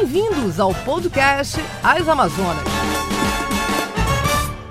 Bem-vindos ao podcast As Amazonas.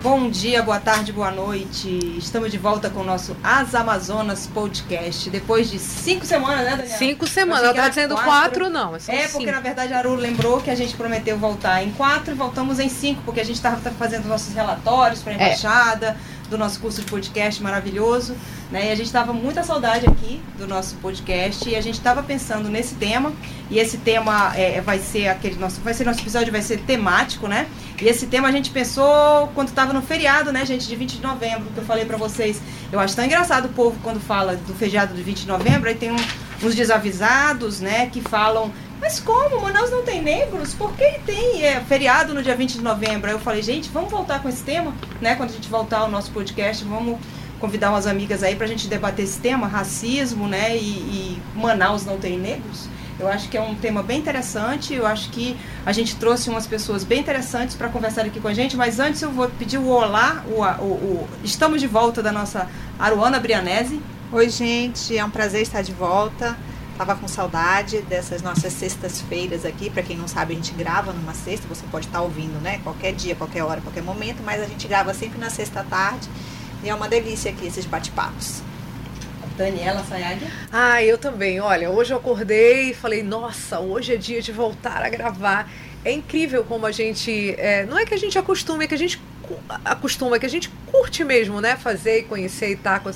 Bom dia, boa tarde, boa noite. Estamos de volta com o nosso As Amazonas Podcast. Depois de cinco semanas, né, Daniela? Cinco semanas. Eu estava dizendo quatro, quatro não. É, é porque na verdade a Aru lembrou que a gente prometeu voltar em quatro e voltamos em cinco, porque a gente estava fazendo nossos relatórios para a é. embaixada. É do nosso curso de podcast maravilhoso, né? E a gente estava muita saudade aqui do nosso podcast e a gente estava pensando nesse tema e esse tema é, vai ser aquele nosso, vai ser nosso episódio vai ser temático, né? E esse tema a gente pensou quando estava no feriado, né, gente, de 20 de novembro, que eu falei para vocês. Eu acho tão engraçado o povo quando fala do feriado de 20 de novembro, aí tem um, uns desavisados, né, que falam mas como? Manaus não tem negros? Por que tem é, feriado no dia 20 de novembro? Aí eu falei, gente, vamos voltar com esse tema, né? Quando a gente voltar ao nosso podcast, vamos convidar umas amigas aí para a gente debater esse tema, racismo, né? E, e, Manaus não tem negros. Eu acho que é um tema bem interessante. Eu acho que a gente trouxe umas pessoas bem interessantes para conversar aqui com a gente. Mas antes eu vou pedir o olá. O, o, o, estamos de volta da nossa Aruana Brianese. Oi, gente. É um prazer estar de volta. Tava com saudade dessas nossas sextas-feiras aqui. Para quem não sabe, a gente grava numa sexta. Você pode estar tá ouvindo, né? Qualquer dia, qualquer hora, qualquer momento. Mas a gente grava sempre na sexta tarde. E é uma delícia aqui esses bate-papos. Daniela Sayag? Ah, eu também. Olha, hoje eu acordei e falei, nossa, hoje é dia de voltar a gravar. É incrível como a gente. É, não é que a gente acostume, é que a gente acostuma, é que a gente curte mesmo, né? Fazer e conhecer e estar tá com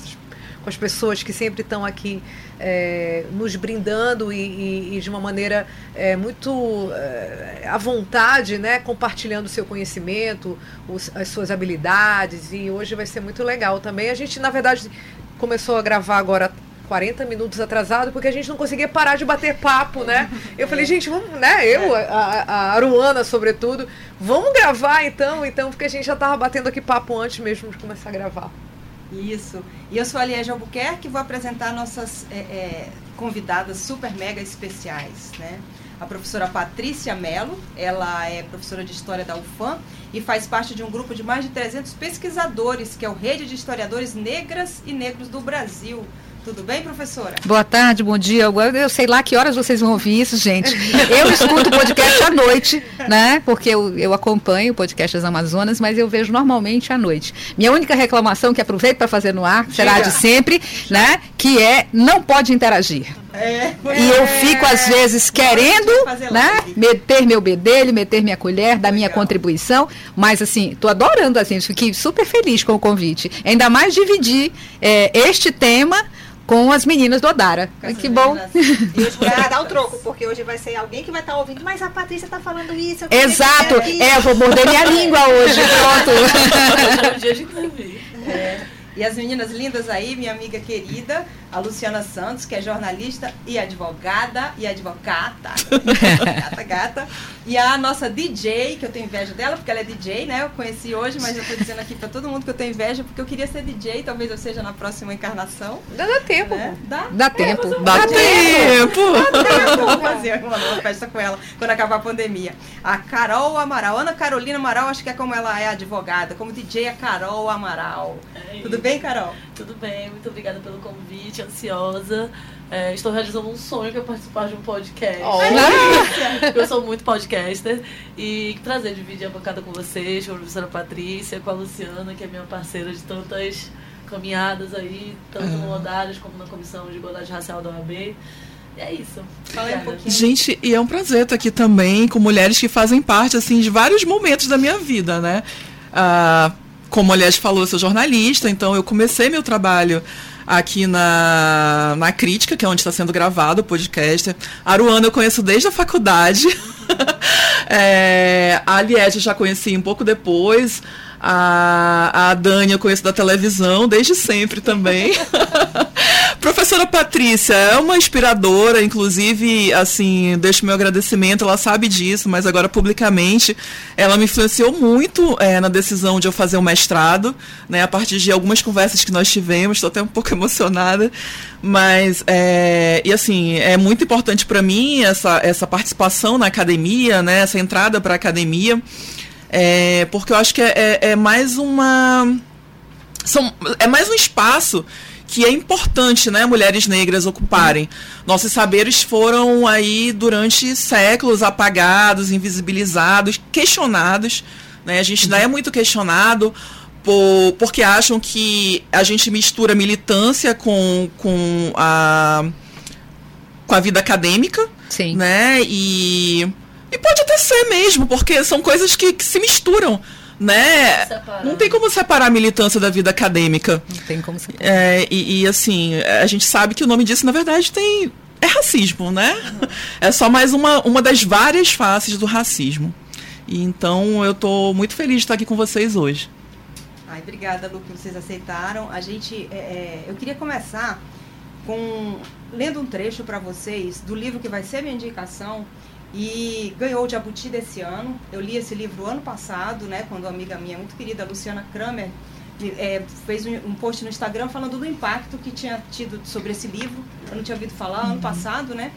com as pessoas que sempre estão aqui é, nos brindando e, e, e, de uma maneira é, muito é, à vontade, né, compartilhando o seu conhecimento, os, as suas habilidades. E hoje vai ser muito legal também. A gente, na verdade, começou a gravar agora 40 minutos atrasado, porque a gente não conseguia parar de bater papo, né? Eu falei, gente, vamos, né? Eu, a, a Aruana, sobretudo, vamos gravar então, então, porque a gente já estava batendo aqui papo antes mesmo de começar a gravar. Isso. E eu sou a Liege Albuquerque e vou apresentar nossas é, é, convidadas super mega especiais, né? A professora Patrícia Mello, ela é professora de História da UFAM e faz parte de um grupo de mais de 300 pesquisadores, que é o Rede de Historiadores Negras e Negros do Brasil. Tudo bem, professora? Boa tarde, bom dia. Eu sei lá que horas vocês vão ouvir isso, gente. Eu escuto o podcast à noite, né? Porque eu, eu acompanho o podcast das Amazonas, mas eu vejo normalmente à noite. Minha única reclamação, que aproveito para fazer no ar, será de sempre, né? Que é não pode interagir. É, e eu fico, às vezes, querendo né, meter meu bedelho, meter minha colher, dar minha contribuição, mas assim, estou adorando, assim, fiquei super feliz com o convite. Ainda mais dividir é, este tema com as meninas do Odara. que bom. E hoje vai dar o troco, porque hoje vai ser alguém que vai estar tá ouvindo, mas a Patrícia está falando isso. Exato. É, eu vou morder minha língua hoje. Pronto. um dia de É. E as meninas lindas aí, minha amiga querida, a Luciana Santos, que é jornalista e advogada e advogata. gata, gata. E a nossa DJ, que eu tenho inveja dela, porque ela é DJ, né? Eu conheci hoje, mas eu tô dizendo aqui para todo mundo que eu tenho inveja, porque eu queria ser DJ, talvez eu seja na próxima encarnação. Dá, dá tempo. Né? Dá? Dá, tempo. Dá, dá tempo. Dá tempo. Vou fazer uma nova festa com ela quando acabar a pandemia. A Carol Amaral, Ana Carolina Amaral, acho que é como ela é advogada, como DJ é Carol Amaral. É Tudo bem, Carol? Tudo bem, muito obrigada pelo convite ansiosa. É, estou realizando um sonho que é participar de um podcast. Oh. eu sou muito podcaster. E que prazer dividir a bancada com vocês, com a professora Patrícia, com a Luciana, que é minha parceira de tantas caminhadas aí, tanto no ah. Odários como na Comissão de Igualdade Racial da OAB. E é isso. Fala aí um pouquinho. Gente, e é um prazer estar aqui também com mulheres que fazem parte assim de vários momentos da minha vida, né? Ah, como a Liege falou, eu sou jornalista, então eu comecei meu trabalho aqui na, na Crítica, que é onde está sendo gravado o podcast. A Aruana eu conheço desde a faculdade. é, a eu já conheci um pouco depois. A, a Dani eu conheço da televisão desde sempre também. Professora Patrícia é uma inspiradora, inclusive, assim, deixo meu agradecimento, ela sabe disso, mas agora publicamente, ela me influenciou muito é, na decisão de eu fazer o mestrado, né, a partir de algumas conversas que nós tivemos, estou até um pouco emocionada, mas, é, e assim, é muito importante para mim essa, essa participação na academia, né, essa entrada para a academia, é, porque eu acho que é, é, é mais uma. São, é mais um espaço que é importante, né, mulheres negras ocuparem. Nossos saberes foram aí durante séculos apagados, invisibilizados, questionados, né? A gente ainda é muito questionado por, porque acham que a gente mistura militância com, com a com a vida acadêmica, Sim. né? E e pode até ser mesmo, porque são coisas que, que se misturam né? Separar. Não tem como separar a militância da vida acadêmica. Não tem como ser. É, e, e, assim, a gente sabe que o nome disso, na verdade, tem. É racismo, né? É só mais uma, uma das várias faces do racismo. E então eu tô muito feliz de estar aqui com vocês hoje. Ai, obrigada, Lu, que vocês aceitaram. A gente, é, é, eu queria começar com lendo um trecho para vocês do livro que vai ser minha indicação e ganhou o Jabuti desse ano. Eu li esse livro ano passado, né, quando uma amiga minha muito querida, Luciana Kramer, é, fez um, um, post no Instagram falando do impacto que tinha tido sobre esse livro. Eu não tinha ouvido falar ano passado, né?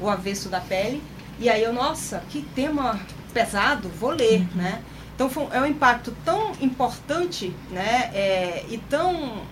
O Avesso da Pele. E aí eu, nossa, que tema pesado, vou ler, né? Então foi, é um impacto tão importante, né? É, e tão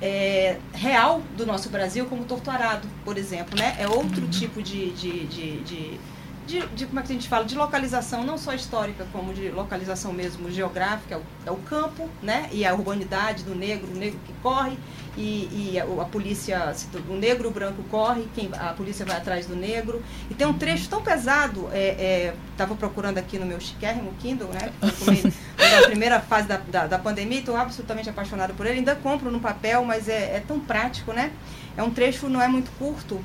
é, real do nosso Brasil como Torturado, por exemplo, né? É outro tipo de, de, de, de, de, de como é que a gente fala, de localização, não só histórica, como de localização mesmo geográfica, é o, é o campo, né? E a urbanidade do negro, o negro que corre, e, e a, a, polícia, o negro o branco corre, quem, a polícia vai atrás do negro. E tem um trecho tão pesado, estava é, é, procurando aqui no meu chiquérrimo Kindle, né? Na primeira fase da, da, da pandemia, estou absolutamente apaixonada por ele. Ainda compro no papel, mas é, é tão prático, né? É um trecho, não é muito curto,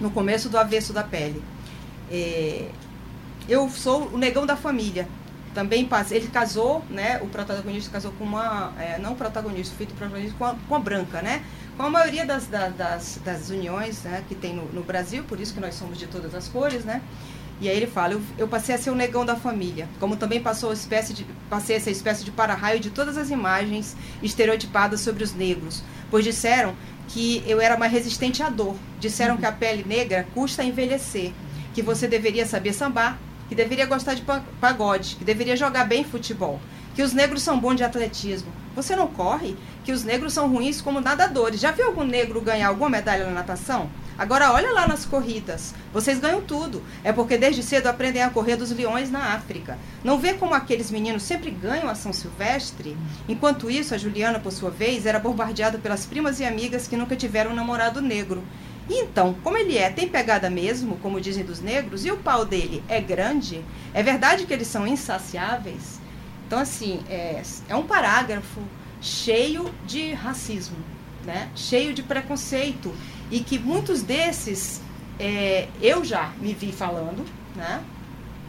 no começo do avesso da pele. É, eu sou o negão da família. Também passei, ele casou, né? O protagonista casou com uma, é, não protagonista, o filho do protagonista com a, com a branca, né? Com a maioria das, das, das uniões né, que tem no, no, Brasil, por isso que nós somos de todas as cores, né? E aí ele fala, eu, eu passei a ser o negão da família, como também passou espécie de, passei essa espécie de para-raio de todas as imagens estereotipadas sobre os negros, pois disseram que eu era mais resistente à dor, disseram que a pele negra custa a envelhecer, que você deveria saber sambar, que deveria gostar de pagode, que deveria jogar bem futebol, que os negros são bons de atletismo. Você não corre? Que os negros são ruins como nadadores. Já viu algum negro ganhar alguma medalha na natação? Agora olha lá nas corridas. Vocês ganham tudo. É porque desde cedo aprendem a correr dos leões na África. Não vê como aqueles meninos sempre ganham a São Silvestre? Enquanto isso, a Juliana, por sua vez, era bombardeada pelas primas e amigas que nunca tiveram um namorado negro. Então, como ele é, tem pegada mesmo, como dizem dos negros, e o pau dele é grande, é verdade que eles são insaciáveis? Então, assim, é, é um parágrafo cheio de racismo, né? cheio de preconceito, e que muitos desses é, eu já me vi falando, né?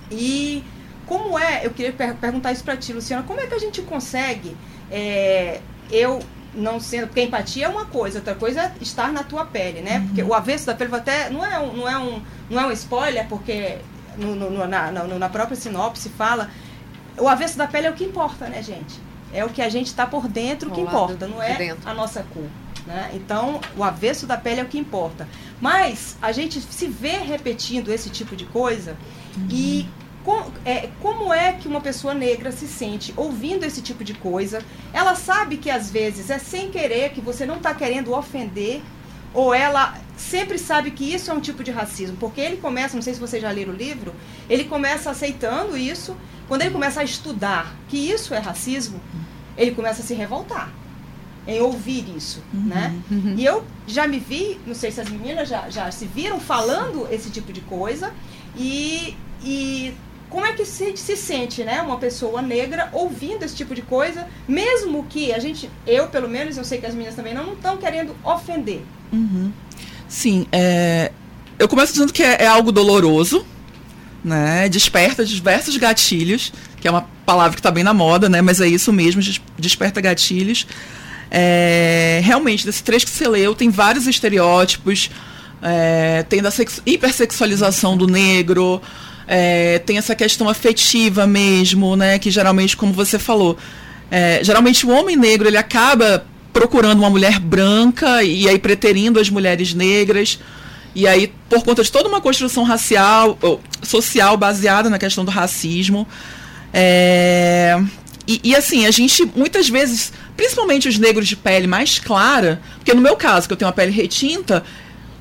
E como é, eu queria per perguntar isso para ti, Luciana, como é que a gente consegue, é, eu não sendo. Porque empatia é uma coisa, outra coisa é estar na tua pele, né? Uhum. Porque o avesso da pele até. Não é um, não é um, não é um spoiler, porque no, no, na, na, na própria sinopse fala. O avesso da pele é o que importa, né, gente? É o que a gente está por dentro o que importa, não é a nossa cor. Né? Então, o avesso da pele é o que importa. Mas a gente se vê repetindo esse tipo de coisa uhum. e com, é, como é que uma pessoa negra se sente ouvindo esse tipo de coisa? Ela sabe que às vezes é sem querer, que você não está querendo ofender, ou ela sempre sabe que isso é um tipo de racismo, porque ele começa, não sei se vocês já leram o livro, ele começa aceitando isso, quando ele começa a estudar que isso é racismo, ele começa a se revoltar em ouvir isso, uhum, né? Uhum. E eu já me vi, não sei se as meninas já, já se viram falando esse tipo de coisa, e, e como é que se, se sente, né, uma pessoa negra ouvindo esse tipo de coisa, mesmo que a gente, eu pelo menos, eu sei que as meninas também não estão querendo ofender. Uhum. Sim, é, eu começo dizendo que é, é, algo doloroso, né, desperta diversos gatilhos, que é uma palavra que está bem na moda, né, mas é isso mesmo, desperta gatilhos. É, realmente, desse trecho que você leu, tem vários estereótipos, é, tem da hipersexualização do negro, é, tem essa questão afetiva mesmo, né? Que geralmente, como você falou, é, geralmente o homem negro ele acaba procurando uma mulher branca e aí preterindo as mulheres negras. E aí, por conta de toda uma construção racial, social baseada na questão do racismo. É, e, e, assim, a gente muitas vezes, principalmente os negros de pele mais clara, porque no meu caso, que eu tenho uma pele retinta,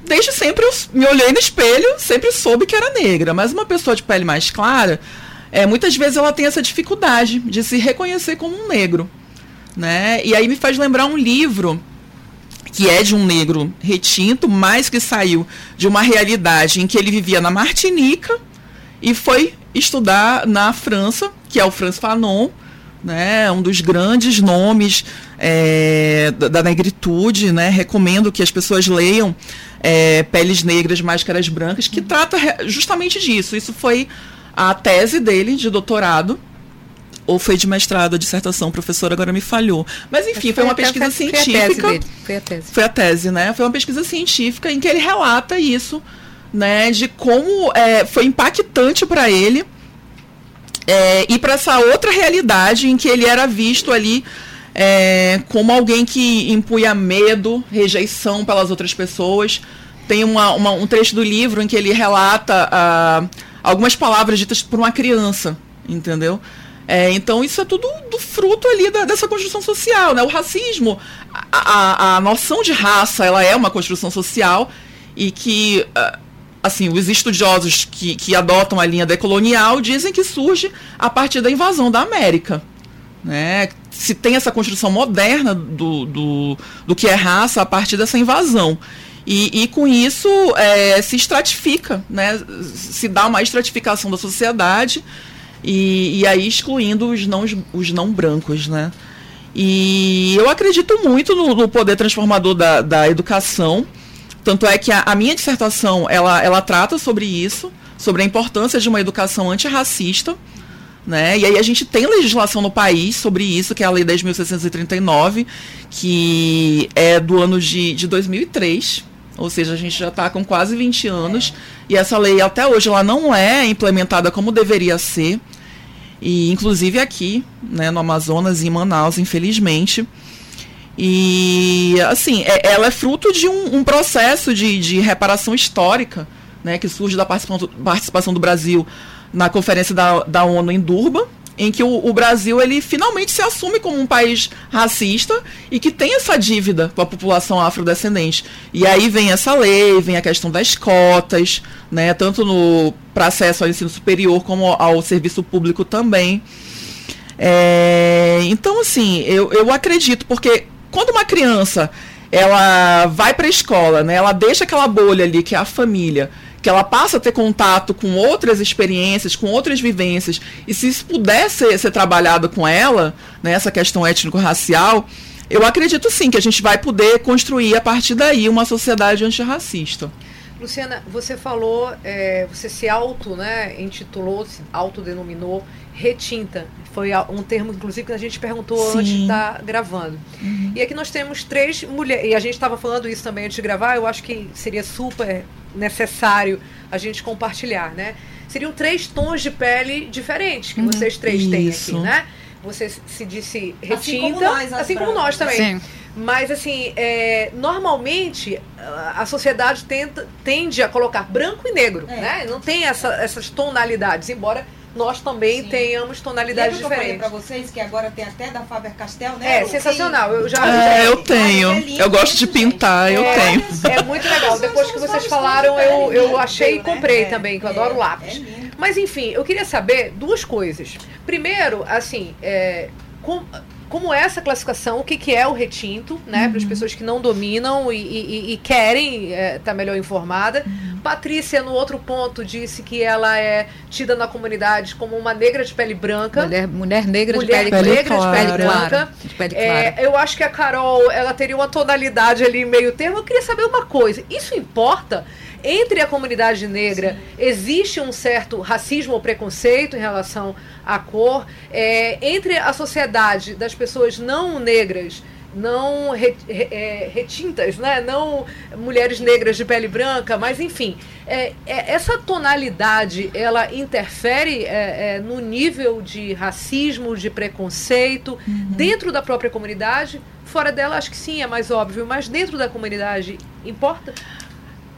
desde sempre eu me olhei no espelho, sempre soube que era negra. Mas uma pessoa de pele mais clara, é, muitas vezes ela tem essa dificuldade de se reconhecer como um negro. Né? E aí me faz lembrar um livro que é de um negro retinto, mas que saiu de uma realidade em que ele vivia na Martinica e foi estudar na França, que é o Franz Fanon, né, um dos grandes nomes é, da, negritude, né, recomendo que as pessoas leiam é, Peles Negras, Máscaras Brancas, que trata justamente disso. Isso foi a tese dele de doutorado, ou foi de mestrado, dissertação, professor, agora me falhou. Mas enfim, foi, uma pesquisa a, científica. Foi a, foi a tese. Foi a tese, né? Foi uma pesquisa científica em que ele relata isso, né? De como é, foi impactante para ele é, ir para essa outra realidade em que ele era visto ali é, como alguém que impunha medo, rejeição pelas outras pessoas. Tem uma, uma, um trecho do livro em que ele relata ah, algumas palavras ditas por uma criança, entendeu? É, então isso é tudo do fruto ali da, dessa construção social, né? O racismo, a, a, a, noção de raça, ela é uma construção social e que uh, assim, os estudiosos que, que adotam a linha decolonial dizem que surge a partir da invasão da América. Né? Se tem essa construção moderna do, do, do que é raça a partir dessa invasão. E, e com isso é, se estratifica, né? se dá uma estratificação da sociedade e, e aí excluindo os não, os não brancos, né? E eu acredito muito no, no poder transformador da, da educação. Tanto é que a, a, minha dissertação ela, ela trata sobre isso, sobre a importância de uma educação antirracista. Né? E aí a gente tem legislação no país sobre isso, que é a Lei 10.639, que é do ano de, de 2003. Ou seja, a gente já está com quase 20 anos. E essa lei até hoje ela não é implementada como deveria ser e inclusive aqui, né, no Amazonas e em Manaus, infelizmente. E assim, é, ela é fruto de um, um processo de, de, reparação histórica, né, que surge da participação, participação do Brasil na conferência da, da ONU em Durban, em que o, o, Brasil ele finalmente se assume como um país racista e que tem essa dívida com a população afrodescendente. E aí vem essa lei, vem a questão das cotas, né, tanto no para acesso ao ensino superior como ao serviço público também. É, então, assim, eu, eu acredito, porque quando uma criança ela vai para a escola, né, ela deixa aquela bolha ali que é a família, que ela passa a ter contato com outras experiências, com outras vivências, e se isso puder ser, ser trabalhado com ela, né, questão étnico-racial, eu acredito sim que a gente vai poder construir a partir daí uma sociedade antirracista. Luciana, você falou, é, você se auto, né, intitulou, se autodenominou retinta. Foi um termo, inclusive, que a gente perguntou Sim. antes de estar tá gravando. Uhum. E aqui nós temos três mulheres, e a gente estava falando isso também antes de gravar, eu acho que seria super necessário a gente compartilhar, né? Seriam três tons de pele diferentes que uhum. vocês três isso. têm aqui, né? Você se disse retinta, assim como nós, assim como nós também. Sim. Mas, assim, é, normalmente a sociedade tenta, tende a colocar branco e negro, é. né? Não tem essa, essas tonalidades, embora nós também Sim. tenhamos tonalidades Lembra diferentes. Que eu falei para vocês que agora tem até da Faber Castell, né? É, sensacional. Eu já é, eu tenho. É lindo, eu gosto de pintar, eu é, tenho. É muito legal. Depois que vocês falaram, eu, eu achei e comprei né? também, que eu adoro é, lápis. É Mas enfim, eu queria saber duas coisas. Primeiro, assim, é, com, como é essa classificação, o que, que é o retinto, né? Uhum. Para as pessoas que não dominam e, e, e querem estar é, tá melhor informada. Uhum. Patrícia, no outro ponto, disse que ela é tida na comunidade como uma negra de pele branca. Mulher, mulher negra mulher de pele, negra de pele branca. De pele é, eu acho que a Carol ela teria uma tonalidade ali meio termo. Eu queria saber uma coisa. Isso importa? Entre a comunidade negra Sim. existe um certo racismo ou preconceito em relação à cor. É, entre a sociedade das pessoas não negras, não é, retintas, né? não mulheres negras de pele branca, mas enfim, é, é, essa tonalidade ela interfere é, é, no nível de racismo, de preconceito uhum. dentro da própria comunidade. Fora dela, acho que sim, é mais óbvio, mas dentro da comunidade importa?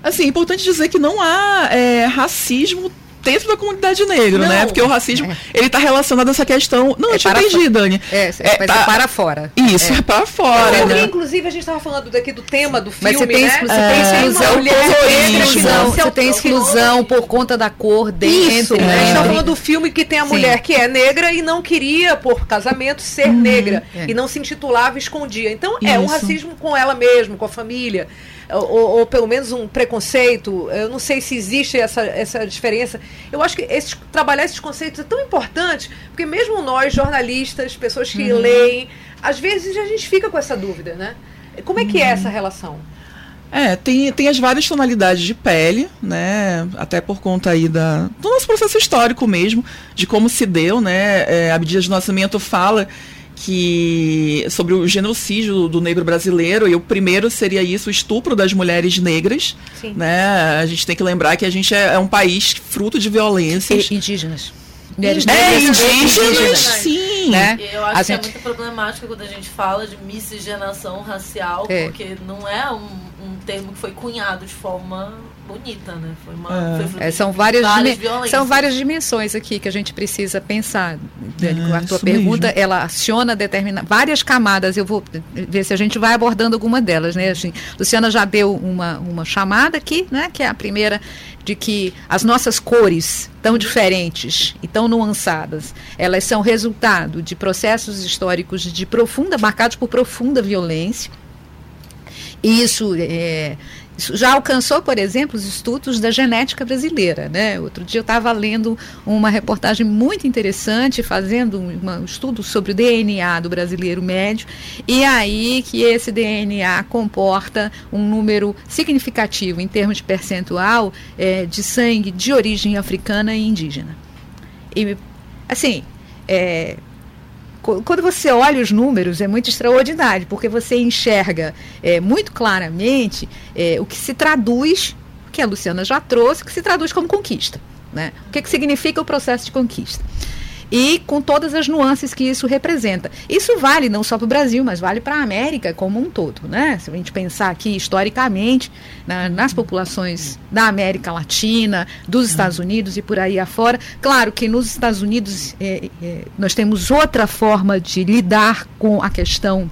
Assim, é importante dizer que não há é, racismo dentro da comunidade negra, né? Não. Porque o racismo, É. ele está relacionado a essa questão. Não, É eu te para entendi, Dani. É, é, é para fora. Isso, é, para fora, Porque, né? inclusive, a gente estava falando daqui do tema do filme, Mas você tem, né? você É, tem exclusão, negra exclusão, se você tem exclusão por conta da cor dentro. Isso, né? né? A gente tá É. falando do filme que tem a Sim. mulher que é negra e não queria, por casamento, ser negra. É. E não se intitulava e escondia. Então é um Isso. racismo com ela mesma, com a família. Ou, ou- pelo menos um preconceito. Eu não sei se existe essa, essa diferença. Eu acho que esses, trabalhar esses conceitos é tão importante, porque mesmo nós, jornalistas, pessoas que leem, às vezes a gente fica com essa dúvida, né? Como é que é essa relação? É, tem, tem as várias tonalidades de pele, né? Até por conta aí da, do nosso processo histórico mesmo, de como se deu, né? É, a medida de nascimento fala que sobre o genocídio do, negro brasileiro, e o primeiro seria isso, o estupro das mulheres negras. Sim. Né? A gente tem que lembrar que a gente é, é um país fruto de violências. E- indígenas. Mulheres É, negras indígenas, sim. né? E eu acho A que é gente- muito problemático quando a gente fala de miscigenação racial, É. porque não é um, um termo que foi cunhado de forma bonita, né? Foi uma. É. foi É, são várias, violências. são várias dimensões aqui que a gente precisa pensar. É, a tua pergunta, mesmo. ela aciona determina várias camadas. Eu vou ver se a gente vai abordando alguma delas, né? Assim, Luciana já deu uma, uma chamada aqui, né? Que é a primeira de que as nossas cores tão diferentes e tão nuançadas, elas são resultado de processos históricos de profunda, marcados por profunda violência. E isso é, isso já alcançou, por exemplo, os estudos da genética brasileira. Né? Outro dia eu estava lendo uma reportagem muito interessante, fazendo um estudo sobre o DNA do brasileiro médio, e aí que esse DNA comporta um número significativo, em termos de percentual, eh, de sangue de origem africana e indígena. E, assim, é, quando você olha os números, é muito extraordinário, porque você enxerga é, muito claramente é, o que se traduz, que a Luciana já trouxe, que se traduz como conquista. Né? O que, que significa o processo de conquista? E com todas as nuances que isso representa. Isso vale não só para o Brasil, mas vale para a América como um todo. Né? Se a gente pensar aqui historicamente na- nas populações da América Latina, dos Estados Unidos e por aí afora, claro que nos Estados Unidos é, é, nós temos outra forma de lidar com a questão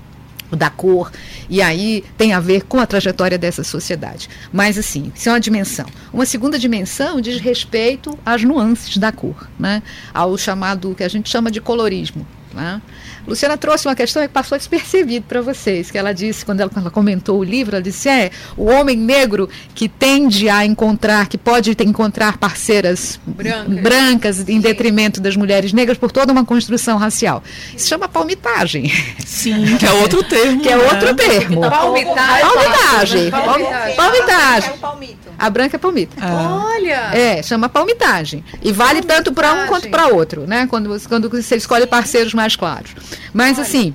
da cor, e aí tem a ver com a trajetória dessa sociedade. Mas, assim, isso é uma dimensão. Uma segunda dimensão diz respeito às nuances da cor, né? ao chamado, que a gente chama de colorismo. Né? Luciana trouxe uma questão que passou despercebido para vocês, que ela disse, quando ela, quando ela comentou o livro, ela disse, é, o homem negro que tende a encontrar, que pode encontrar parceiras Brancas. brancas em detrimento das mulheres negras por toda uma construção racial. Isso chama palmitagem. Sim, que é outro termo. Que é né? outro termo. Palmitagem. Palmitagem. Palmitagem. Palmitagem. É o palmito. A branca é palmita. Ah, Olha! É, chama palmitagem. E vale tanto para um quanto para outro, né? Quando, você- quando você escolhe parceiros mais claros. Mas assim.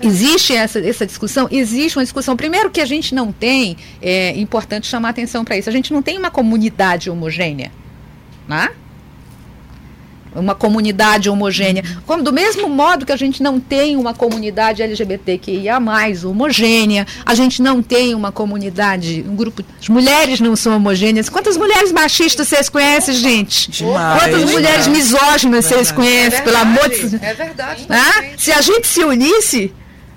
Existe essa, essa discussão? Existe uma discussão. Primeiro que a gente não tem, é importante chamar atenção para isso, a gente não tem uma comunidade homogênea. Né? Uma comunidade homogênea. Como do mesmo modo que a gente não tem uma comunidade LGBTQIA homogênea, a gente não tem uma comunidade, um grupo. As mulheres não são homogêneas. Quantas mulheres machistas vocês conhecem, gente? Demais, Quantas mulheres misóginas vocês Verdade. conhecem, pelo amor de Deus? É verdade. Né? totalmente. Se a gente se unisse,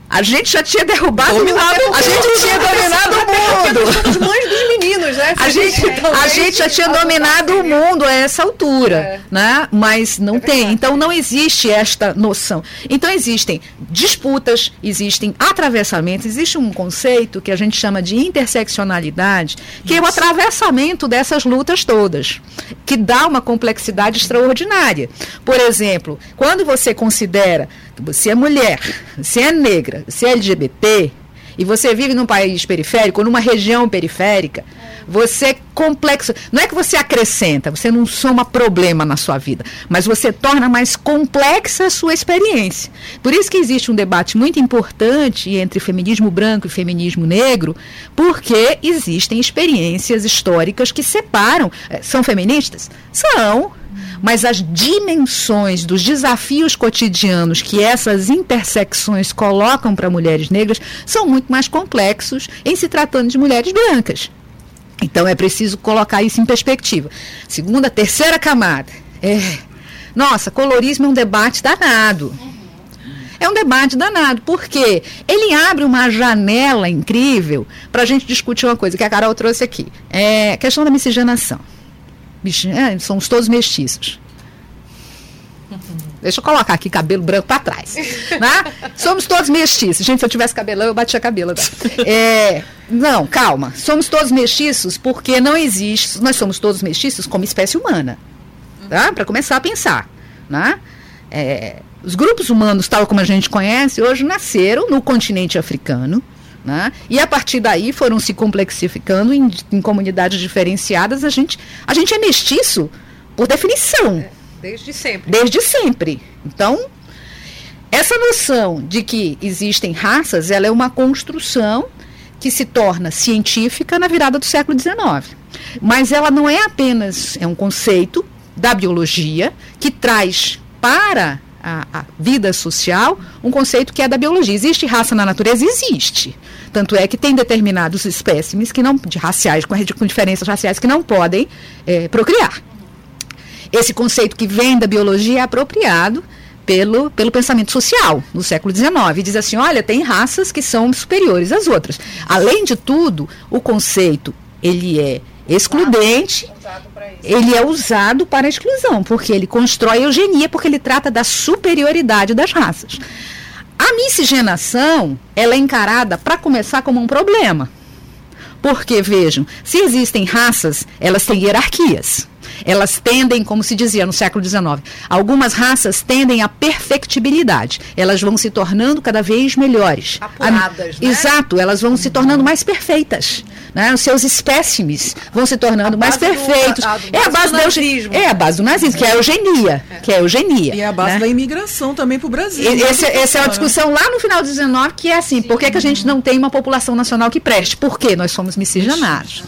a gente já tinha derrubado Dominado o mundo. A gente tinha dominado o mundo. Somos mães dos meninos, né? A gente, a gente já tinha dominado o mundo a essa altura, É. né? Mas não tem. Então não existe esta noção. Então existem disputas, existem atravessamentos, existe um conceito que a gente chama de interseccionalidade, que é o atravessamento dessas lutas todas, que dá uma complexidade extraordinária. Por exemplo, quando você considera você é mulher, você é negra, você é LGBT, e você vive num país periférico, numa região periférica, você é complexo. Não é que você acrescenta, você não soma problema na sua vida, mas você torna mais complexa a sua experiência. Por isso que existe um debate muito importante entre feminismo branco e feminismo negro, porque existem experiências históricas que separam. Eh, São feministas? São. Mas as dimensões dos desafios cotidianos que essas intersecções colocam para mulheres negras são muito mais complexos em se tratando de mulheres brancas. Então é preciso colocar isso em perspectiva. Segunda, terceira camada. É, nossa, colorismo é um debate danado. É um debate danado, porque ele abre uma janela incrível para a gente discutir uma coisa que a Carol trouxe aqui. É a questão da miscigenação. É, somos todos mestiços. Deixa eu colocar aqui cabelo branco para trás. Né? Somos todos mestiços. Gente, se eu tivesse cabelão, eu batia cabelo. É, não, calma. Somos todos mestiços porque não existe. Nós somos todos mestiços como espécie humana. Tá? Para começar a pensar. Né? É, os grupos humanos, tal como a gente conhece, hoje nasceram no continente africano. Né? E a partir daí foram se complexificando em, em comunidades diferenciadas. A gente, a gente é mestiço por definição. É. Desde sempre. Desde sempre. Então, essa noção de que existem raças, ela é uma construção que se torna científica na virada do século XIX. Mas ela não é apenas é um conceito da biologia que traz para a, a, vida social um conceito que é da biologia. Existe raça na natureza? Existe. Tanto é que tem determinados espécimes que não, de raciais, com, com diferenças raciais, que não podem é, procriar. Esse conceito que vem da biologia é apropriado pelo, pelo pensamento social no século XIX. Diz assim: olha, tem raças que são superiores às outras. Além de tudo, o conceito ele é excludente, ele é usado para a exclusão, porque ele constrói eugenia, porque ele trata da superioridade das raças. A miscigenação, ela é encarada, para começar, como um problema. Porque, vejam, se existem raças, elas têm hierarquias. Elas tendem, como se dizia no século XIX, algumas raças tendem à perfectibilidade. Elas vão se tornando cada vez melhores. Apuradas, né? Exato, elas vão se tornando mais perfeitas. Né? Os seus espécimes vão se tornando mais perfeitos. Do, a, do, é a base do, nazismo. É a base do nazismo, que é a eugenia. É. Que é a eugenia. E é a base né? da imigração também para o Brasil. E, esse, essa é uma discussão lá no final do XIX, que é assim, Sim. por que, que a gente não tem uma população nacional que preste? Por quê? Nós somos miscigenados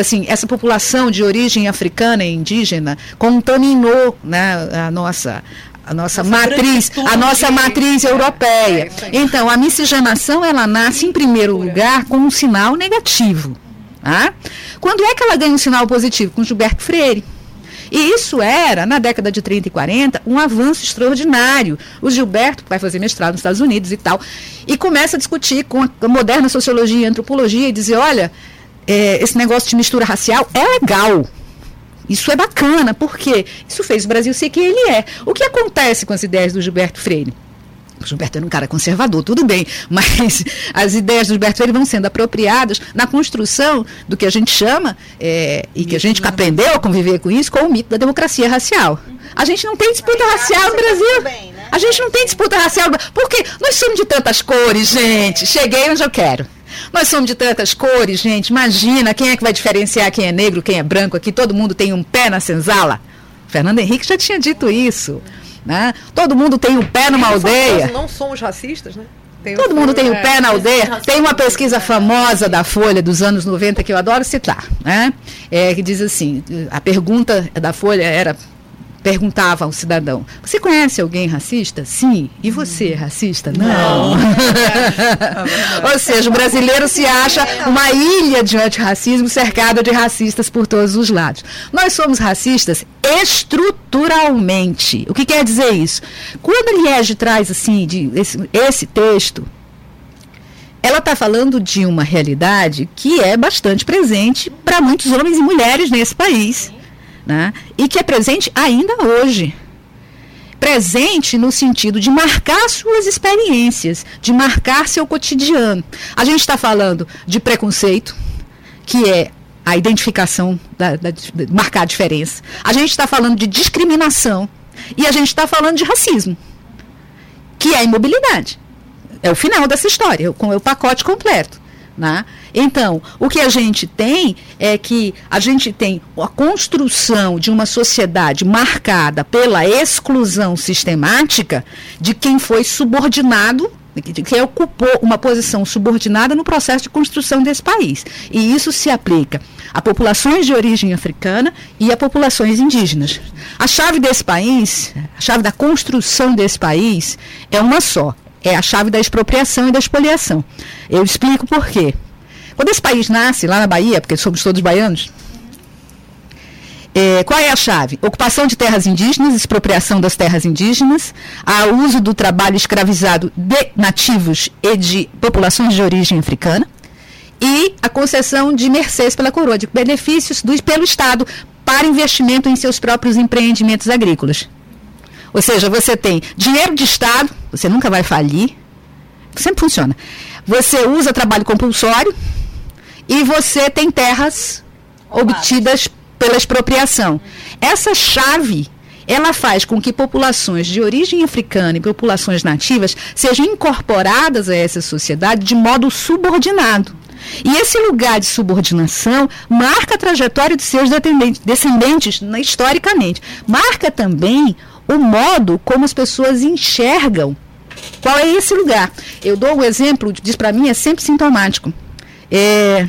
assim, essa população de origem africana e indígena contaminou né, a nossa a nossa, nossa matriz, a nossa matriz europeia. É, então, a miscigenação ela nasce em primeiro lugar com um sinal negativo. Tá? Quando é que ela ganha um sinal positivo? Com Gilberto Freire. E isso era, na década de 30 e 40, um avanço extraordinário. O Gilberto, que vai fazer mestrado nos Estados Unidos e tal, e começa a discutir com a moderna sociologia e antropologia e dizer, olha, é, esse negócio de mistura racial é legal. Isso é bacana, porque isso fez o Brasil ser quem ele é. O que acontece com as ideias do Gilberto Freire? O Gilberto era um cara conservador, tudo bem, mas as ideias do Gilberto Freire vão sendo apropriadas na construção do que a gente chama, é, e que a gente aprendeu a conviver com isso, com o mito da democracia racial. A gente não tem disputa racial no Brasil. Né? A gente não tem disputa racial. Porque nós somos de tantas cores, gente. Cheguei onde eu quero. Nós somos de tantas cores, gente. Imagina quem é que vai diferenciar quem é negro, quem é branco aqui. Todo mundo tem um pé na senzala. Fernando Henrique já tinha dito isso. Né? Todo mundo tem um pé numa aldeia. Não somos racistas, né? Tem Todo mundo tem um é, pé na aldeia. Tem uma pesquisa famosa da Folha dos anos 90 que eu adoro citar, né? É, que diz assim: a pergunta da Folha era perguntava ao cidadão: Você conhece alguém racista? Sim. E você, racista? Não. Não. Ou seja, o brasileiro se acha uma ilha de antirracismo cercada de racistas por todos os lados. Nós somos racistas estruturalmente. O que quer dizer isso? Quando a Liege traz assim, de, esse, esse texto, ela está falando de uma realidade que é bastante presente para muitos homens e mulheres nesse país né? e que é presente ainda hoje. Presente no sentido de marcar suas experiências, de marcar seu cotidiano. A gente está falando de preconceito, que é a identificação, da, da, de marcar a diferença. A gente está falando de discriminação. E a gente está falando de racismo, que é a imobilidade. É o final dessa história, com o pacote completo. Né? Então, o que a gente tem é que a gente tem a construção de uma sociedade marcada pela exclusão sistemática de quem foi subordinado de quem ocupou uma posição subordinada no processo de construção desse país. E isso se aplica a populações de origem africana e a populações indígenas. A chave desse país, a chave da construção desse país é uma só, é a chave da expropriação e da expoliação. Eu explico por quê. Quando esse país nasce, lá na Bahia, porque somos todos baianos, é, qual é a chave? Ocupação de terras indígenas, expropriação das terras indígenas, a uso do trabalho escravizado de nativos e de populações de origem africana, e a concessão de mercês pela coroa, de benefícios do, pelo Estado para investimento em seus próprios empreendimentos agrícolas. Ou seja, você tem dinheiro de Estado, você nunca vai falir, sempre funciona. Você usa trabalho compulsório e você tem terras obtidas pela expropriação. Essa chave ela faz com que populações de origem africana e populações nativas sejam incorporadas a essa sociedade de modo subordinado. E esse lugar de subordinação marca a trajetória de seus descendentes né, historicamente. Marca também o modo como as pessoas enxergam qual é esse lugar. Eu dou um exemplo, diz para mim, é sempre sintomático. É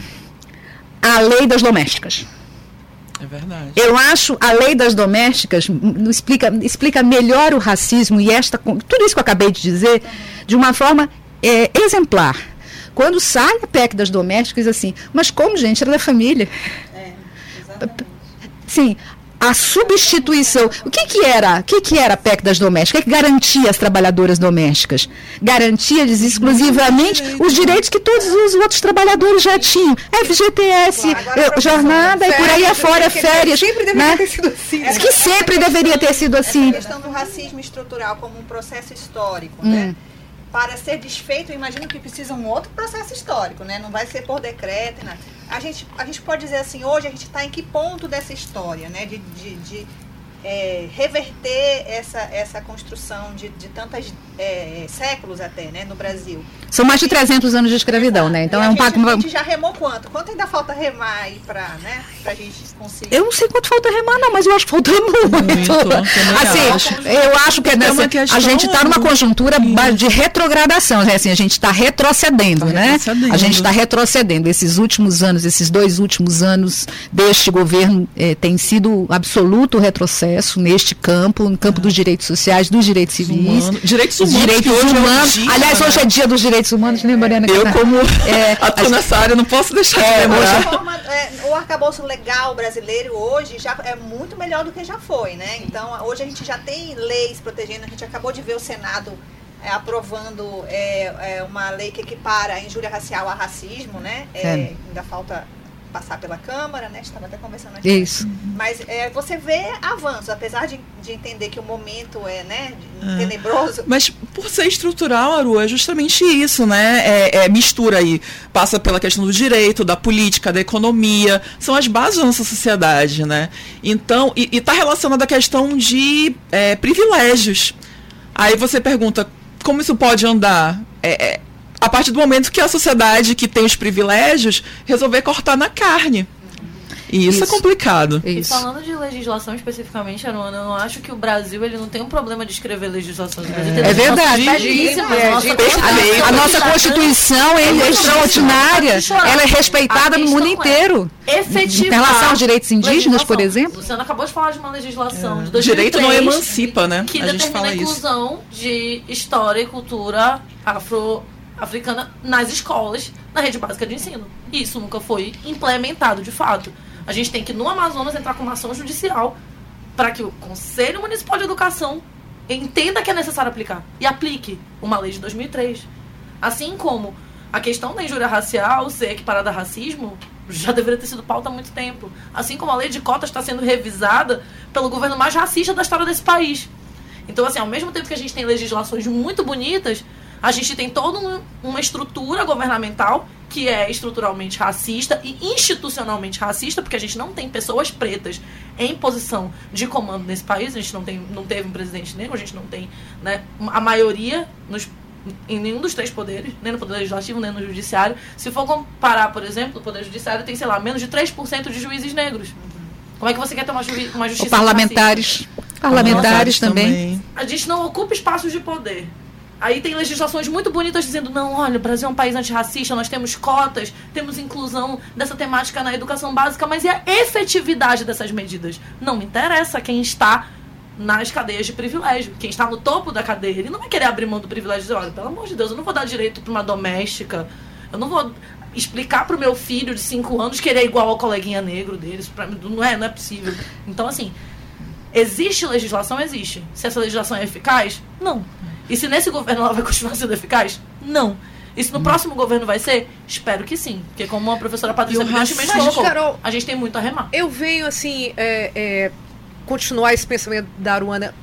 a lei das domésticas. É verdade. Eu acho a lei das domésticas explica, explica melhor o racismo e esta tudo isso que eu acabei de dizer de uma forma é, exemplar. Quando sai a PEC das domésticas, assim, mas como, gente, era da família. É, exatamente. Sim, a substituição. O que, que era? O que, que era a PEC das domésticas? O que, que garantia as trabalhadoras domésticas? Garantia-lhes exclusivamente os direitos que todos os outros trabalhadores já tinham. FGTS, claro, jornada e por aí afora, férias. Sempre deveria né? ter sido assim. Né? Que sempre deveria ter sido assim. A questão do racismo estrutural como um processo histórico, hum. né? para ser desfeito, eu imagino que precisa um outro processo histórico, né? Não vai ser por decreto, nada. A gente, a gente pode dizer assim, hoje a gente está em que ponto dessa história, né? De, de, de é, reverter essa, essa construção de, de tantos é, séculos até, né, no Brasil. São mais de 300 anos de escravidão, Exato. né? Então e é um pacto. A gente já remou quanto? Quanto ainda falta remar aí para, né, pra gente conseguir? Eu não sei quanto falta remar, não, mas eu acho que falta muito. muito assim, acho. eu acho que é dessa, a gente está numa conjuntura Isso. de retrogradação, né? assim, a gente está retrocedendo, tá né? Retrocedendo. A gente está retrocedendo. Esses últimos anos, esses dois últimos anos deste governo eh, tem sido absoluto retrocesso neste campo, no campo é. dos direitos sociais, dos direitos civis. Humano. Direitos humanos. Direitos humanos. É dia, Aliás, hoje é dia dos direitos humanos, né, Mariana? Eu, como é, atuo nessa área, não posso deixar é, de lembrar. Forma, é, o arcabouço legal brasileiro hoje já é muito melhor do que já foi, né? Então, hoje a gente já tem leis protegendo, a gente acabou de ver o Senado é, aprovando é, é, uma lei que equipara a injúria racial a racismo, né? É, ainda falta passar pela Câmara, né? Estava até conversando aqui. Isso. Mas é, você vê avanços, apesar de, de entender que o momento é, né, é. tenebroso. Mas por ser estrutural, Aru, é justamente isso, né? É, é, mistura aí. Passa pela questão do direito, da política, da economia. São as bases da nossa sociedade, né? Então, e está relacionado à questão de é, privilégios. Aí você pergunta, como isso pode andar? É, é a partir do momento que a sociedade que tem os privilégios resolver cortar na carne. E isso, é isso, é complicado. Isso. E falando de legislação especificamente, Aruana, eu não acho que o Brasil ele não tem um problema de escrever legislação. É, é verdade. É, a, nossa Constituição é, é extraordinária. Ela é respeitada no mundo é inteiro. Efetiva. Em relação aos direitos indígenas, por exemplo. Luciano acabou de falar de uma legislação de 2003. Direito não emancipa, né? Que a determina a inclusão isso. de história e cultura afro africana nas escolas, na rede básica de ensino. Isso nunca foi implementado de fato. A gente tem que, no Amazonas, entrar com uma ação judicial para que o Conselho Municipal de Educação entenda que é necessário aplicar e aplique uma lei de 2003. Assim como a questão da injúria racial ser equiparada a racismo já deveria ter sido pauta há muito tempo. Assim como a lei de cotas está sendo revisada pelo governo mais racista da história desse país. Então, assim, ao mesmo tempo que a gente tem legislações muito bonitas, a gente tem toda uma estrutura governamental que é estruturalmente racista e institucionalmente racista, porque a gente não tem pessoas pretas em posição de comando nesse país, a gente não, tem, não teve um presidente negro, a gente não tem né, a maioria nos, em nenhum dos três poderes, nem no Poder Legislativo, nem no Judiciário. Se for comparar, por exemplo, o Poder Judiciário tem, sei lá, menos de 3% de juízes negros. Como é que você quer ter uma, uma justiça? parlamentares. Parlamentares também. também. A gente não ocupa espaços de poder. Aí tem legislações muito bonitas dizendo: não, olha, o Brasil é um país antirracista, nós temos cotas, temos inclusão dessa temática na educação básica, mas e a efetividade dessas medidas? Não me interessa quem está nas cadeias de privilégio. Quem está no topo da cadeia, ele não vai querer abrir mão do privilégio e dizer: olha, pelo amor de Deus, eu não vou dar direito para uma doméstica, eu não vou explicar pro meu filho de 5 anos que ele é igual ao coleguinha negro deles. Pra, não, é, não é possível. Então, assim, existe legislação? Existe. Se essa legislação é eficaz? Não. E se nesse governo ela vai continuar sendo eficaz? Não. E se no próximo governo vai ser? Espero que sim. Porque como a professora Patrícia brilhantemente colocou, Carol, a gente tem muito a remar. Eu venho, assim, é, é, continuar esse pensamento da Aruana.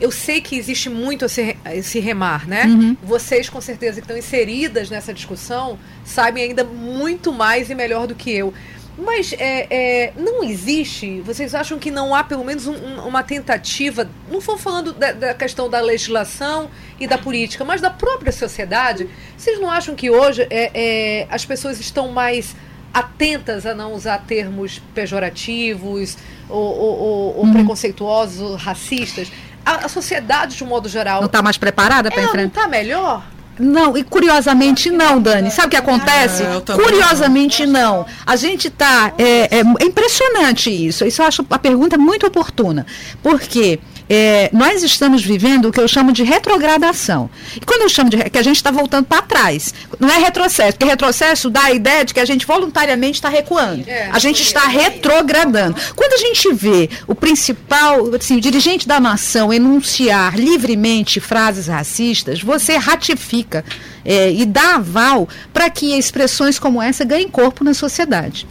Eu sei que existe muito esse, esse remar, né? Uhum. Vocês, com certeza, que estão inseridas nessa discussão, sabem ainda muito mais e melhor do que eu. Mas é, é, não existe, vocês acham que não há pelo menos um- um- uma tentativa, não estou falando da, da questão da legislação e da política, mas da própria sociedade? Vocês não acham que hoje é, é, as pessoas estão mais atentas a não usar termos pejorativos ou, ou- ou- ou preconceituosos, ou racistas? A, a sociedade, de um modo geral, Não está mais preparada para ela não enfrentar? está melhor? Não, e curiosamente não, Dani. Sabe o que acontece? É, curiosamente não. A gente tá. É, é- é impressionante isso. Isso eu acho a pergunta muito oportuna. Porque é, nós estamos vivendo o que eu chamo de retrogradação. E quando eu chamo de que a gente está voltando para trás, não é retrocesso, porque retrocesso dá a ideia de que a gente voluntariamente está recuando. É, a gente está retrogradando. Quando a gente vê o principal, assim, o dirigente da nação enunciar livremente frases racistas, você ratifica é, e dá aval para que expressões como essa ganhem corpo na sociedade.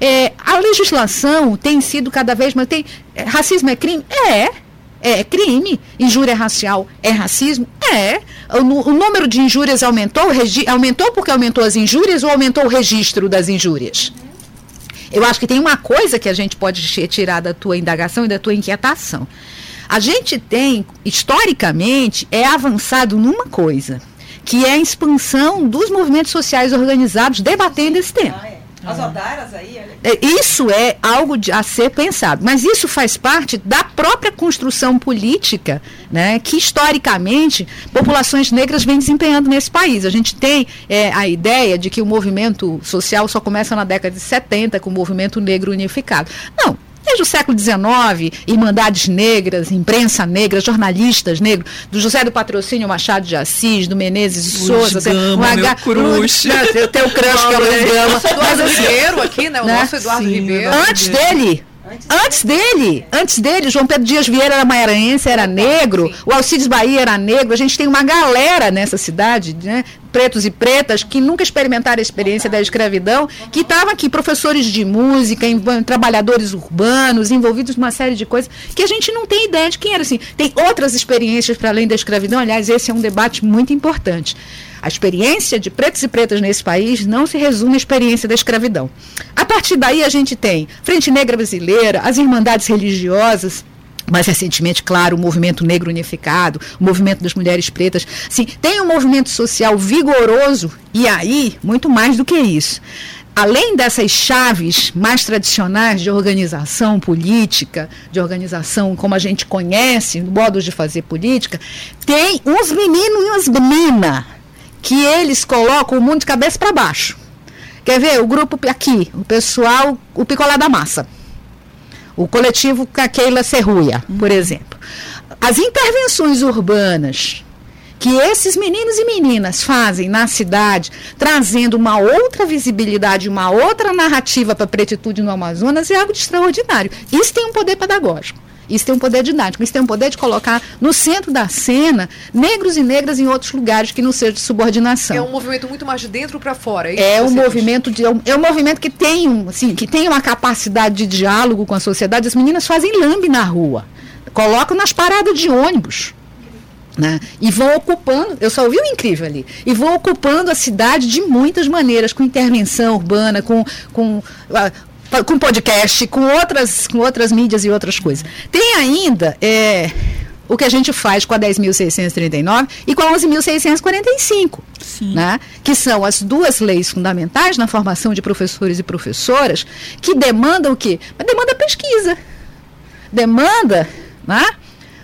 É, a legislação tem sido cada vez mais. Tem, é, racismo é crime? É. É crime. Injúria racial é racismo? É. O, o número de injúrias aumentou? Aumentou porque aumentou as injúrias ou aumentou o registro das injúrias? Eu acho que tem uma coisa que a gente pode ti- tirar da tua indagação e da tua inquietação. A gente tem, historicamente, é avançado numa coisa, que é a expansão dos movimentos sociais organizados debatendo esse tema. Ah. As odaras aí, olha. É, Isso é algo de- a ser pensado, mas isso faz parte da própria construção política, né, que historicamente populações negras vêm desempenhando nesse país. A gente tem é, a ideia de que o movimento social só começa na década de 70 com o movimento negro unificado. Não. Desde o século XIX, Irmandades Negras, imprensa negra, jornalistas negros, do José do Patrocínio Machado de Assis, do Menezes de Luiz Souza, Gama, meu crush. Tem teu crush que é o Luiz Gama. Nosso Eduardo Ribeiro aqui, né? O Né? nosso Eduardo Sim, Ribeiro. Antes dele, Antes antes dele, antes dele, João Pedro Dias Vieira era maranhense, era negro, o Alcides Bahia era negro. A gente tem uma galera nessa cidade, né, pretos e pretas, que nunca experimentaram a experiência da escravidão, que estavam aqui, professores de música, em- trabalhadores urbanos, envolvidos numa série de coisas, que a gente não tem ideia de quem era assim. Tem outras experiências para além da escravidão, aliás, esse é um debate muito importante. A experiência de pretos e pretas nesse país não se resume à experiência da escravidão. A partir daí a gente tem Frente Negra Brasileira, as Irmandades Religiosas, mais recentemente, claro, o movimento negro unificado, o movimento das mulheres pretas. Sim, tem um movimento social vigoroso e aí, muito mais do que isso. Além dessas chaves mais tradicionais de organização política, de organização como a gente conhece, modos de fazer política, tem uns meninos e umas meninas que eles colocam o mundo de cabeça para baixo. Quer ver? O grupo aqui, o pessoal, o Picolé da Massa. O coletivo com a Keila Serruia, por exemplo. As intervenções urbanas que esses meninos e meninas fazem na cidade, trazendo uma outra visibilidade, uma outra narrativa para a pretitude no Amazonas, é algo de extraordinário. Isso tem um poder pedagógico. Isso tem um poder didático, isso tem um poder de colocar no centro da cena negros e negras em outros lugares que não seja de subordinação. É um movimento muito mais de dentro para fora. É que um movimento de, é um- é um movimento que tem um, assim, que tem uma capacidade de diálogo com a sociedade. As meninas fazem lambe na rua, colocam nas paradas de ônibus. Né? E vão ocupando, eu só ouvi o incrível ali, e vão ocupando a cidade de muitas maneiras, com intervenção urbana, com, com, ah, com podcast, com outras, com outras mídias e outras coisas. Tem ainda é, o que a gente faz com a 10.639 e com a 11.645 né? que são as duas leis fundamentais na formação de professores e professoras, que demandam o quê? Mas demanda pesquisa. Demanda, né?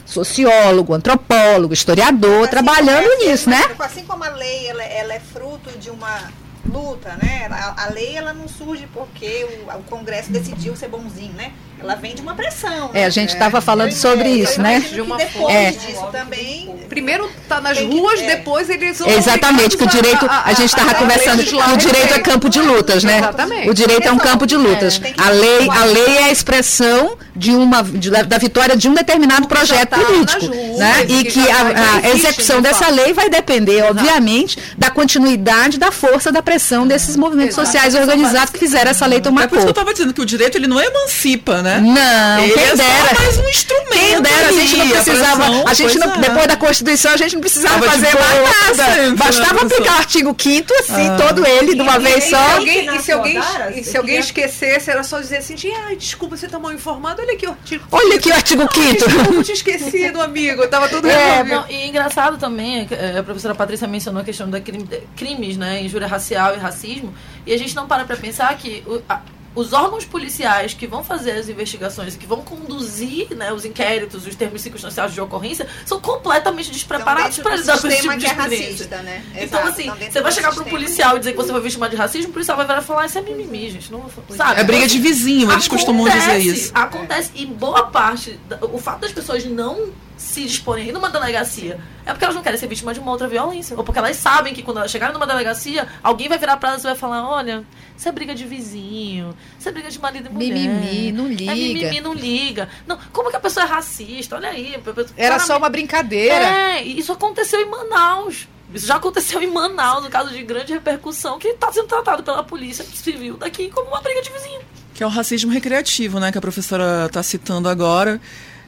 Sociólogo, antropólogo, historiador, trabalhando como é- nisso, né? Assim como a lei ela, ela é fruto de uma luta, né? A, a lei ela não surge porque o, o Congresso decidiu ser bonzinho, né? Ela vem de uma pressão. É, a gente estava falando sobre isso, né? De uma depois É. disso também. Primeiro tá nas que- ruas, é. depois eles vão Exatamente, que o direito, a, gente estava a conversando, legislar que o a direito é campo de lutas, né? Exatamente. O direito é um campo de lutas. tem que- A lei, a lei é a expressão de uma de- da, da vitória de um determinado projeto tá político, ruas, né? E que que a, já a execução de dessa lei vai depender, obviamente, da continuidade da força da pressão desses movimentos sociais organizados que fizeram essa lei tomar É por isso que eu estava dizendo que o direito ele não emancipa, né? Não, ele quem é dera. só mais um instrumento. Quem dera, a gente não ali, precisava, pressão, a gente não, é. depois da Constituição, a gente não precisava Tava fazer mais nada. sempre, Bastava né, aplicar o artigo 5 assim, Ah. todo ele, de uma E- vez e- só. alguém, e se alguém, e se alguém esquecesse, era só dizer assim, ai, desculpa, você tá mal informado, olha aqui o artigo. Olha aqui o artigo 5 Desculpa, eu tinha esquecido, amigo, tava tudo É. Não, e engraçado também, é, a professora Patrícia mencionou a questão da crime- crimes, né, injúria racial e racismo, e a gente não para pra pensar que o- a- os órgãos policiais que vão fazer as investigações e que vão conduzir né, os inquéritos, os termos circunstanciais de ocorrência, são completamente despreparados Então, para dentro lidar com esse tipo de que é racista, né? Então, Exato. assim, Então, você vai chegar pro sistema. policial e dizer que você foi vítima de racismo, o policial vai virar e falar, isso é mimimi, gente. Não, sabe? É briga de vizinho, eles costumam dizer Acontece, isso. Acontece. E boa parte, o fato das pessoas não se disporem a ir numa delegacia é porque elas não querem ser vítimas de uma outra violência. Ou porque elas sabem que quando elas chegarem numa delegacia, alguém vai virar pra elas e vai falar: olha, isso é briga de vizinho, isso é briga de marido e mulher. Mimimi, não É liga. mimimi, não liga. Não, como que a pessoa é racista? Olha aí. Era só uma brincadeira. É, e isso aconteceu em Manaus. Isso já aconteceu em Manaus, no caso de grande repercussão, que está sendo tratado pela polícia civil daqui como uma briga de vizinho. Que é o racismo recreativo, né? Que a professora está citando agora.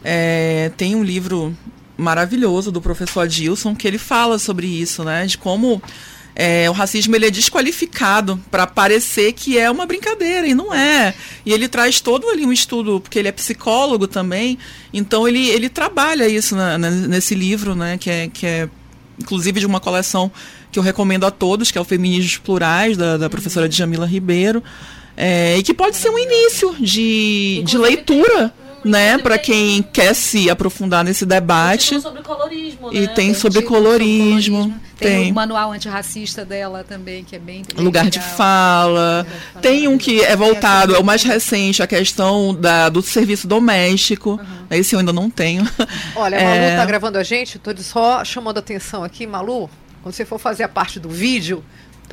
É, tem um livro maravilhoso do professor Adilson que ele fala sobre isso, né? De como é, o racismo ele é desqualificado para parecer que é uma brincadeira e não é. E ele traz todo ali um estudo, porque ele é psicólogo também, então ele, ele trabalha isso na- na- nesse livro, né? Que é, que é inclusive de uma coleção que eu recomendo a todos, que é o Feminismos Plurais, da, da professora Djamila Ribeiro, é, e que pode ser um início de, de leitura, né, para tem- quem quer se aprofundar nesse Tem debate. sobre colorismo, E né? tem sobre Tipo, sobre colorismo, Tem, tem o manual antirracista dela também, que é bem, bem lugar de fala. Tem um que é voltado, é o mais recente, a questão da, do serviço doméstico. Esse eu ainda não tenho. Olha, a É. Malu tá gravando a gente, tô só chamando a atenção aqui, Malu, quando você for fazer a parte do vídeo,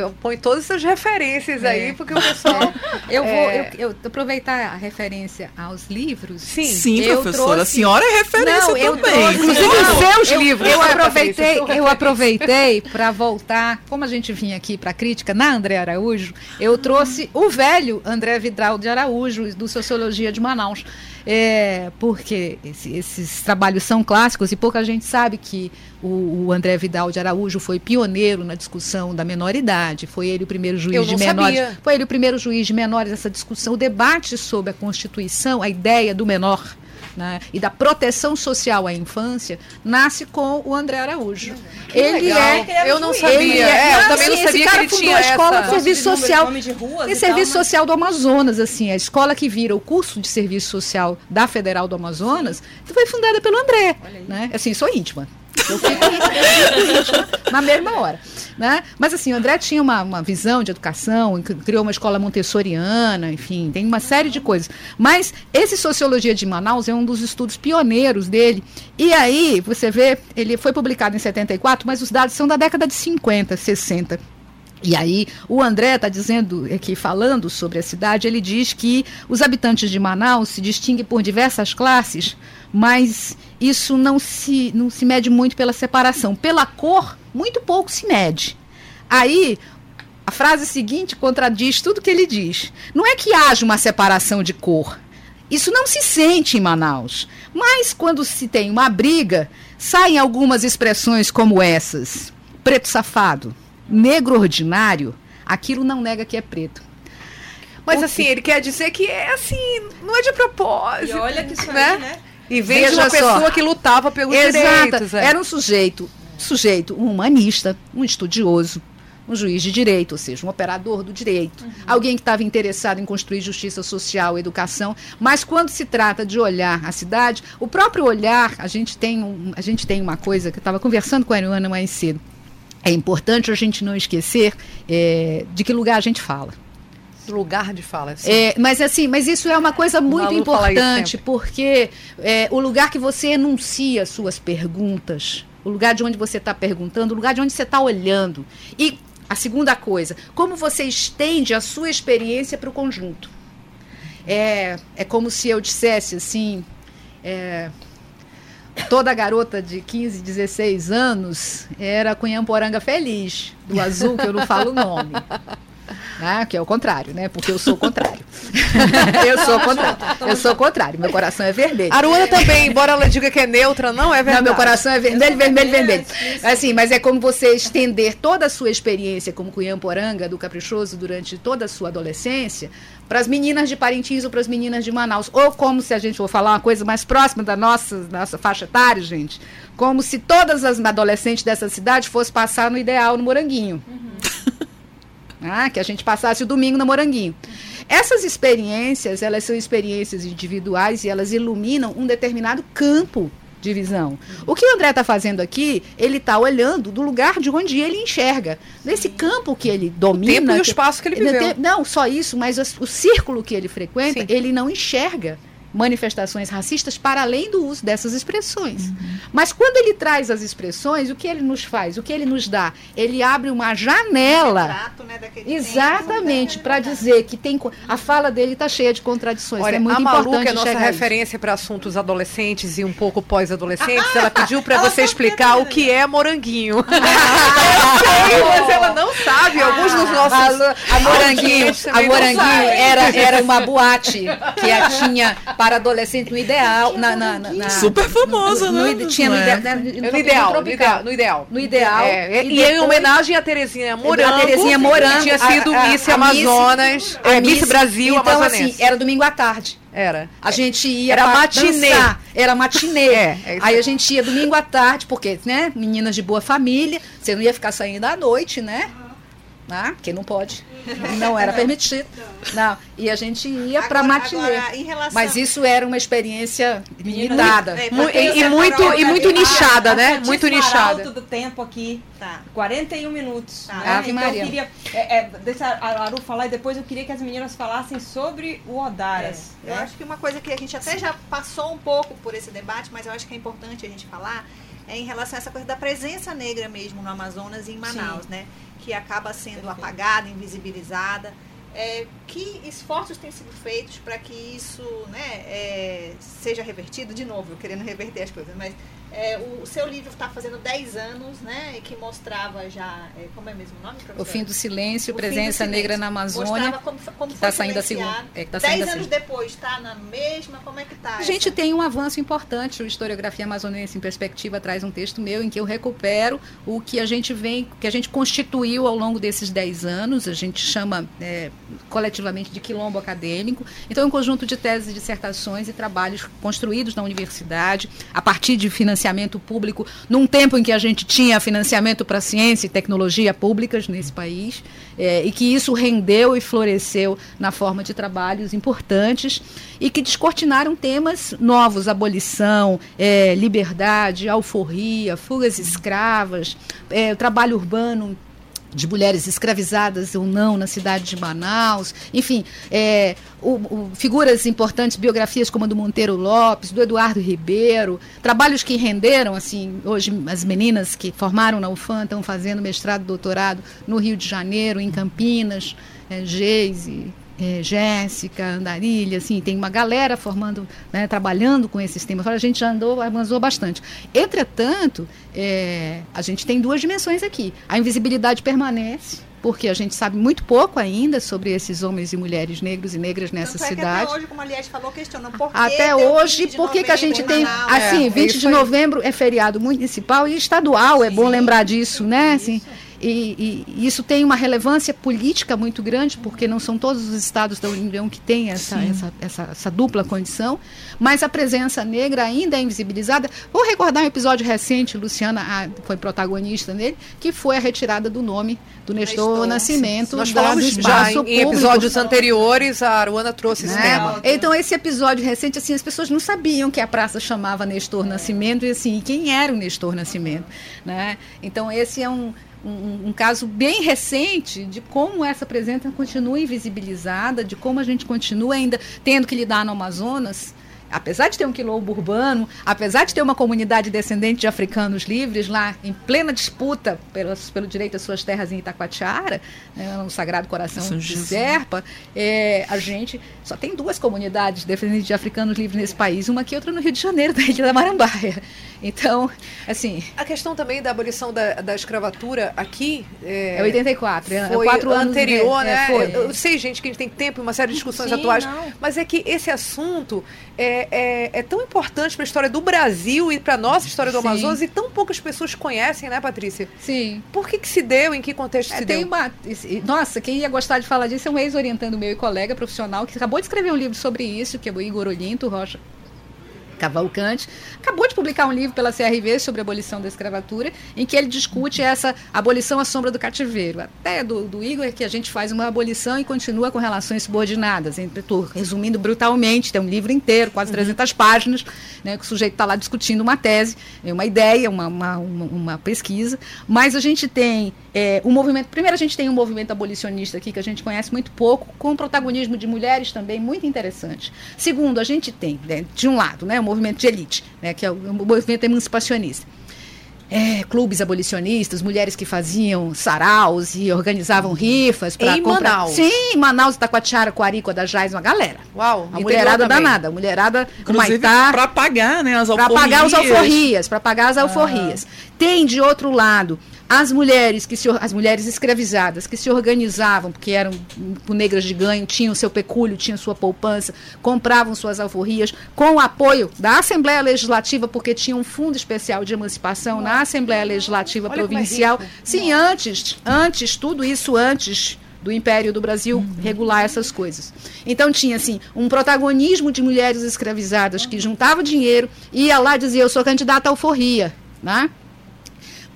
põe todas essas referências aí, porque o pessoal. Eu vou É. eu, eu aproveitar a referência aos livros. Sim. Sim, eu professora. trouxe- A senhora é referência Não, eu também. trouxe- Inclusive os seus eu, livros. Eu né, aproveitei, Patrícia? Sua eu aproveitei para voltar, como a gente vinha aqui para crítica na André Araújo, eu trouxe o velho André Vidal de Araújo do Sociologia de Manaus. É, porque esse- esses trabalhos são clássicos e pouca gente sabe que o, o André Vidal de Araújo foi pioneiro na discussão da menoridade, foi ele o primeiro juiz de menores. sabia. Foi ele o primeiro juiz de menores nessa discussão, o debate sobre a Constituição, a ideia do menor. Né, e da proteção social à infância nasce com o André Araújo. Ele legal. é Eu não Ele sabia. É, eu Não, também não sabia esse cara que ele fundou tinha a escola essa... de serviço de social. nome de ruas e serviço tal, social do Amazonas, assim, a escola que vira o curso de serviço social da Federal do Amazonas foi fundada pelo André. Né? Assim, sou íntima. Eu fico na mesma hora. Né? Mas assim, o André tinha uma, uma visão de educação, cri- criou uma escola montessoriana, enfim, tem uma série de coisas. Mas esse Sociologia de Manaus é um dos estudos pioneiros dele. E aí, você vê, ele foi publicado em 74, mas os dados são da década de 50, 60. E aí, o André está dizendo aqui, falando sobre a cidade, ele diz que os habitantes de Manaus se distinguem por diversas classes, mas isso não se, não se mede muito pela separação. Pela cor, muito pouco se mede. Aí, a frase seguinte contradiz tudo que ele diz. Não é que haja uma separação de cor. Isso não se sente em Manaus. Mas quando se tem uma briga, saem algumas expressões como essas: preto safado, negro ordinário, aquilo não nega que é preto. Mas O assim, ele quer dizer que é assim, não é de propósito. E olha que isso né? aí, né? E Veja uma só. pessoa que lutava pelos direitos. é. Era um sujeito, sujeito, um humanista, um estudioso, um juiz de direito, ou seja, um operador do direito, alguém que estava interessado em construir justiça social, educação, mas quando se trata de olhar a cidade, o próprio olhar, a gente tem, um, a gente tem uma coisa que eu estava conversando com a Ariana mais cedo. É importante a gente não esquecer é, de que lugar a gente fala. Nosso lugar de fala. Assim. É, mas assim, mas isso é uma coisa muito importante, porque é, o lugar que você enuncia suas perguntas, o lugar de onde você está perguntando, o lugar de onde você está olhando. E a segunda coisa, como você estende a sua experiência para o conjunto. É, é como se eu dissesse assim. É, toda garota de 15, 16 anos era Cunhamporanga feliz, do azul, que eu não falo o nome. Né? Que é o contrário, né? Porque eu sou o contrário. eu sou o contrário. Eu sou o contrário. Meu coração é vermelho. Aruana também, embora ela diga que é neutra, não é verdade. Não, meu coração é vermelho, vermelho, vermelho. Assim, mas é como você estender toda a sua experiência como Cunhamporanga do Caprichoso durante toda a sua adolescência para as meninas de Parintins ou para as meninas de Manaus. Ou como se a gente for falar uma coisa mais próxima da nossa, nossa faixa etária, gente, como se todas as adolescentes dessa cidade fossem passar no ideal no Moranguinho. Uhum. ah, que a gente passasse o domingo no Moranguinho. Essas experiências, elas são experiências individuais e elas iluminam um determinado campo de visão. O que o André está fazendo aqui, ele está olhando do lugar de onde ele enxerga. Nesse campo que ele domina. O tempo e o espaço que ele viveu. Não, só isso, mas o, o círculo que ele frequenta, Sim. ele não enxerga manifestações racistas para além do uso dessas expressões. Uhum. Mas quando ele traz as expressões, o que ele nos faz? O que ele nos dá? Ele abre uma janela. Retrato, né, exatamente, para dizer que tem a fala dele está cheia de contradições. Olha, é muito a Malu, que é nossa referência para assuntos adolescentes e um pouco pós-adolescentes, ela pediu para você explicar o que é moranguinho. Eu sei, mas ela não sabe. Alguns dos nossos a, a moranguinho, a moranguinho era, era uma boate que tinha para adolescente no ideal. Na, na, na, Super famosa, no, né? No, tinha no, é. no, no, ideal, no ideal. No ideal. No ideal. É, e, e em homenagem à Terezinha Morango. A Terezinha Morango. Que tinha sido a, a, Miss Amazonas, a Miss, Miss Brasil então, Amazonense. assim, era domingo à tarde. Era. A gente ia era matinê. Dançar. Era matinê. É, é aí a gente ia domingo à tarde, porque, né, meninas de boa família, você não ia ficar saindo à noite, né? Né? Porque não pode. Não era permitido. Não. E a gente ia para matinê. Relação... Mas isso era uma experiência limitada. E, e, muito, e muito nichada, né? Muito nichada. do tempo aqui. Tá. 41 minutos. Tá. Né? Ave então Maria. eu queria. É, é, deixa a Aru falar e depois eu queria que as meninas falassem sobre o Odaras. É. Eu acho que uma coisa que a gente até já passou um pouco por esse debate, mas eu acho que é importante a gente falar é em relação a essa coisa da presença negra mesmo no Amazonas e em Manaus, Sim. né? Que acaba sendo apagada, invisibilizada. É, que esforços têm sido feitos para que isso né, é, seja revertido? De novo, eu querendo reverter as coisas, mas é, o, seu livro está fazendo 10 anos, né? E que mostrava já. É, como é mesmo o nome? Professora? O Fim do Silêncio, o Presença do Negra na Amazônia. Como, como está saindo a segunda. É, tá 10 anos depois, está na mesma? Como é que está? A gente tem um avanço importante. O Historiografia Amazonense em Perspectiva traz um texto meu em que eu recupero o que a gente vem, que a gente constituiu ao longo desses 10 anos. A gente chama é, coletivamente de quilombo acadêmico. Então, é um conjunto de teses, dissertações e trabalhos construídos na universidade, a partir de financiamento financiamento público num tempo em que a gente tinha financiamento para ciência e tecnologia públicas nesse país, é, e que isso rendeu e floresceu na forma de trabalhos importantes e que descortinaram temas novos: abolição, é, liberdade, alforria, fugas escravas, é, trabalho urbano de mulheres escravizadas ou não na cidade de Manaus, enfim, é, o, o, figuras importantes, biografias como a do Monteiro Lopes, do Eduardo Ribeiro, trabalhos que renderam, assim, hoje as meninas que formaram na UFAM estão fazendo mestrado, doutorado no Rio de Janeiro, em Campinas, é, Geise, é, Jéssica, Andarilha, assim, tem uma galera formando, né, trabalhando com esses temas. A gente já andou, avançou bastante. Entretanto, é, a gente tem duas dimensões aqui. A invisibilidade permanece, porque a gente sabe muito pouco ainda sobre esses homens e mulheres negros e negras nessa Tanto cidade. É até hoje, como a Liette falou, questionam por que Até hoje, por que, que a gente tem. Manaus, assim, é, 20 de novembro é feriado municipal e estadual, é Sim, bom lembrar disso, né? Assim, e, e, isso tem uma relevância política muito grande, porque não são todos os estados da União que têm essa, essa, essa, essa, dupla condição, mas a presença negra ainda é invisibilizada. Vou recordar um episódio recente, Luciana a, foi protagonista nele, que foi a retirada do nome do Nestor, Nascimento. Nós falamos já em, em episódios anteriores, a Aruana trouxe esse né? tema. Então, esse episódio recente, assim, as pessoas não sabiam que a praça chamava Nestor Nascimento e assim, quem era o Nestor Nascimento. Né? Então, esse é um um, um, caso bem recente de como essa presença continua invisibilizada, de como a gente continua ainda tendo que lidar no Amazonas apesar de ter um quilombo urbano, apesar de ter uma comunidade descendente de africanos livres lá em plena disputa pelos, pelo direito às suas terras em Itacoatiara, né, no Sagrado Coração São de Serpa, é, a gente só tem duas comunidades descendentes de africanos livres nesse país, uma aqui e outra no Rio de Janeiro, da Ilha da Marambaia. Então, assim... A questão também da abolição da, da escravatura aqui... É, é 84, é foi quatro anos anterior, né? É, foi. Eu, eu, sei, gente, que a gente tem tempo e uma série de discussões Sim, atuais, não. mas é que esse assunto é, é, é tão importante para a história do Brasil e para a nossa história do Sim. Amazonas e tão poucas pessoas conhecem, né, Patrícia? Sim. Por que, que se deu? Em que contexto é, se deu? Uma, nossa, quem ia gostar de falar disso é um ex-orientando meu e colega profissional que acabou de escrever um livro sobre isso, que é o Igor Olinto Rocha Cavalcante, acabou de publicar um livro pela CRV sobre a abolição da escravatura, em que ele discute essa abolição à sombra do cativeiro. Até do, do Igor é que a gente faz uma abolição e continua com relações subordinadas. Resumindo brutalmente, tem um livro inteiro, quase 300 uhum. páginas, né, que o sujeito está lá discutindo uma tese, né, uma ideia, uma, uma, uma, uma pesquisa, mas a gente tem é, um movimento. Primeiro, a gente tem um movimento abolicionista aqui que a gente conhece muito pouco, com protagonismo de mulheres também muito interessante. Segundo, a gente tem, né, de um lado, né, movimento de elite, né, que é o, movimento emancipacionista. É, clubes abolicionistas, mulheres que faziam saraus e organizavam rifas para comprar. Manaus. Sim, Manaus, Itacoatiara, Coarico, Adajás, uma galera. Uau, a mulherada danada, a mulherada Maitá. Para pagar, né, as alforrias. Para pagar os alforrias, para pagar as alforrias. Ah. Tem de outro lado as mulheres que se, as mulheres escravizadas que se organizavam, porque eram negras de ganho, tinham seu pecúlio, tinham sua poupança, compravam suas alforrias com o apoio da Assembleia Legislativa, porque tinha um fundo especial de emancipação na Assembleia Legislativa Olha Provincial. É Sim, antes, antes, tudo isso antes do Império do Brasil uhum. regular essas coisas. Então tinha assim um protagonismo de mulheres escravizadas que juntavam dinheiro e ia lá e dizia eu sou candidata à alforria, né?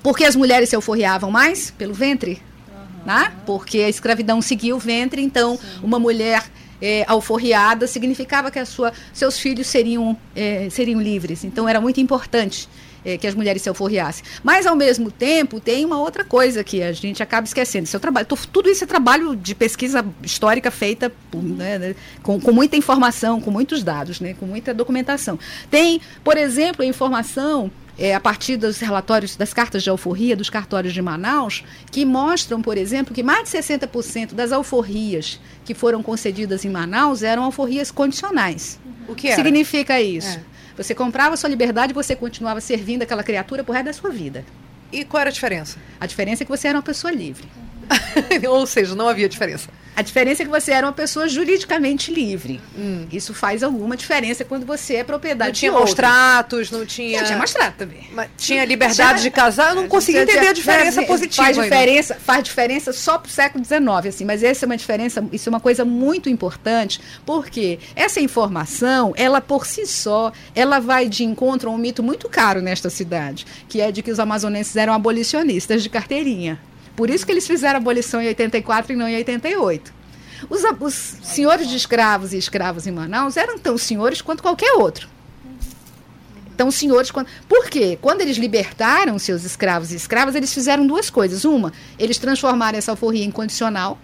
Porque as mulheres se alforriavam mais? Pelo ventre. Uhum. Né? Porque a escravidão seguia o ventre, então Sim. uma mulher é, alforriada significava que a sua, seus filhos seriam, é, seriam livres. Então era muito importante é, que as mulheres se alforriassem. Mas, ao mesmo tempo, tem uma outra coisa que a gente acaba esquecendo. Seu trabalho, tudo isso é trabalho de pesquisa histórica feita né, né, com, com muita informação, com muitos dados, né, com muita documentação. Tem, por exemplo, a informação é, a partir dos relatórios das cartas de alforria, dos cartórios de Manaus, que mostram, por exemplo, que mais de 60% das alforrias que foram concedidas em Manaus eram alforrias condicionais. O que era? significa isso? É. Você comprava sua liberdade e você continuava servindo aquela criatura por resto da sua vida. E qual era a diferença? A diferença é que você era uma pessoa livre. Ou seja, não havia diferença. A diferença é que você era uma pessoa juridicamente livre. Hum. Isso faz alguma diferença quando você é propriedade não tinha tratos, não tinha. Não tinha maus tratos também. Mas tinha liberdade tinha... de casar, eu não consegui entender a diferença positiva. Faz diferença, faz diferença só para o século XIX, assim, mas essa é uma diferença, isso é uma coisa muito importante, porque essa informação, ela por si só, ela vai de encontro a um mito muito caro nesta cidade, que é de que os amazonenses eram abolicionistas de carteirinha. Por isso que eles fizeram a abolição em 84 e não em 88. Os, os senhores de escravos e escravos em Manaus eram tão senhores quanto qualquer outro. Tão senhores quanto. Por quê? Quando eles libertaram seus escravos e escravas, eles fizeram duas coisas. Uma, eles transformaram essa alforria em condicional.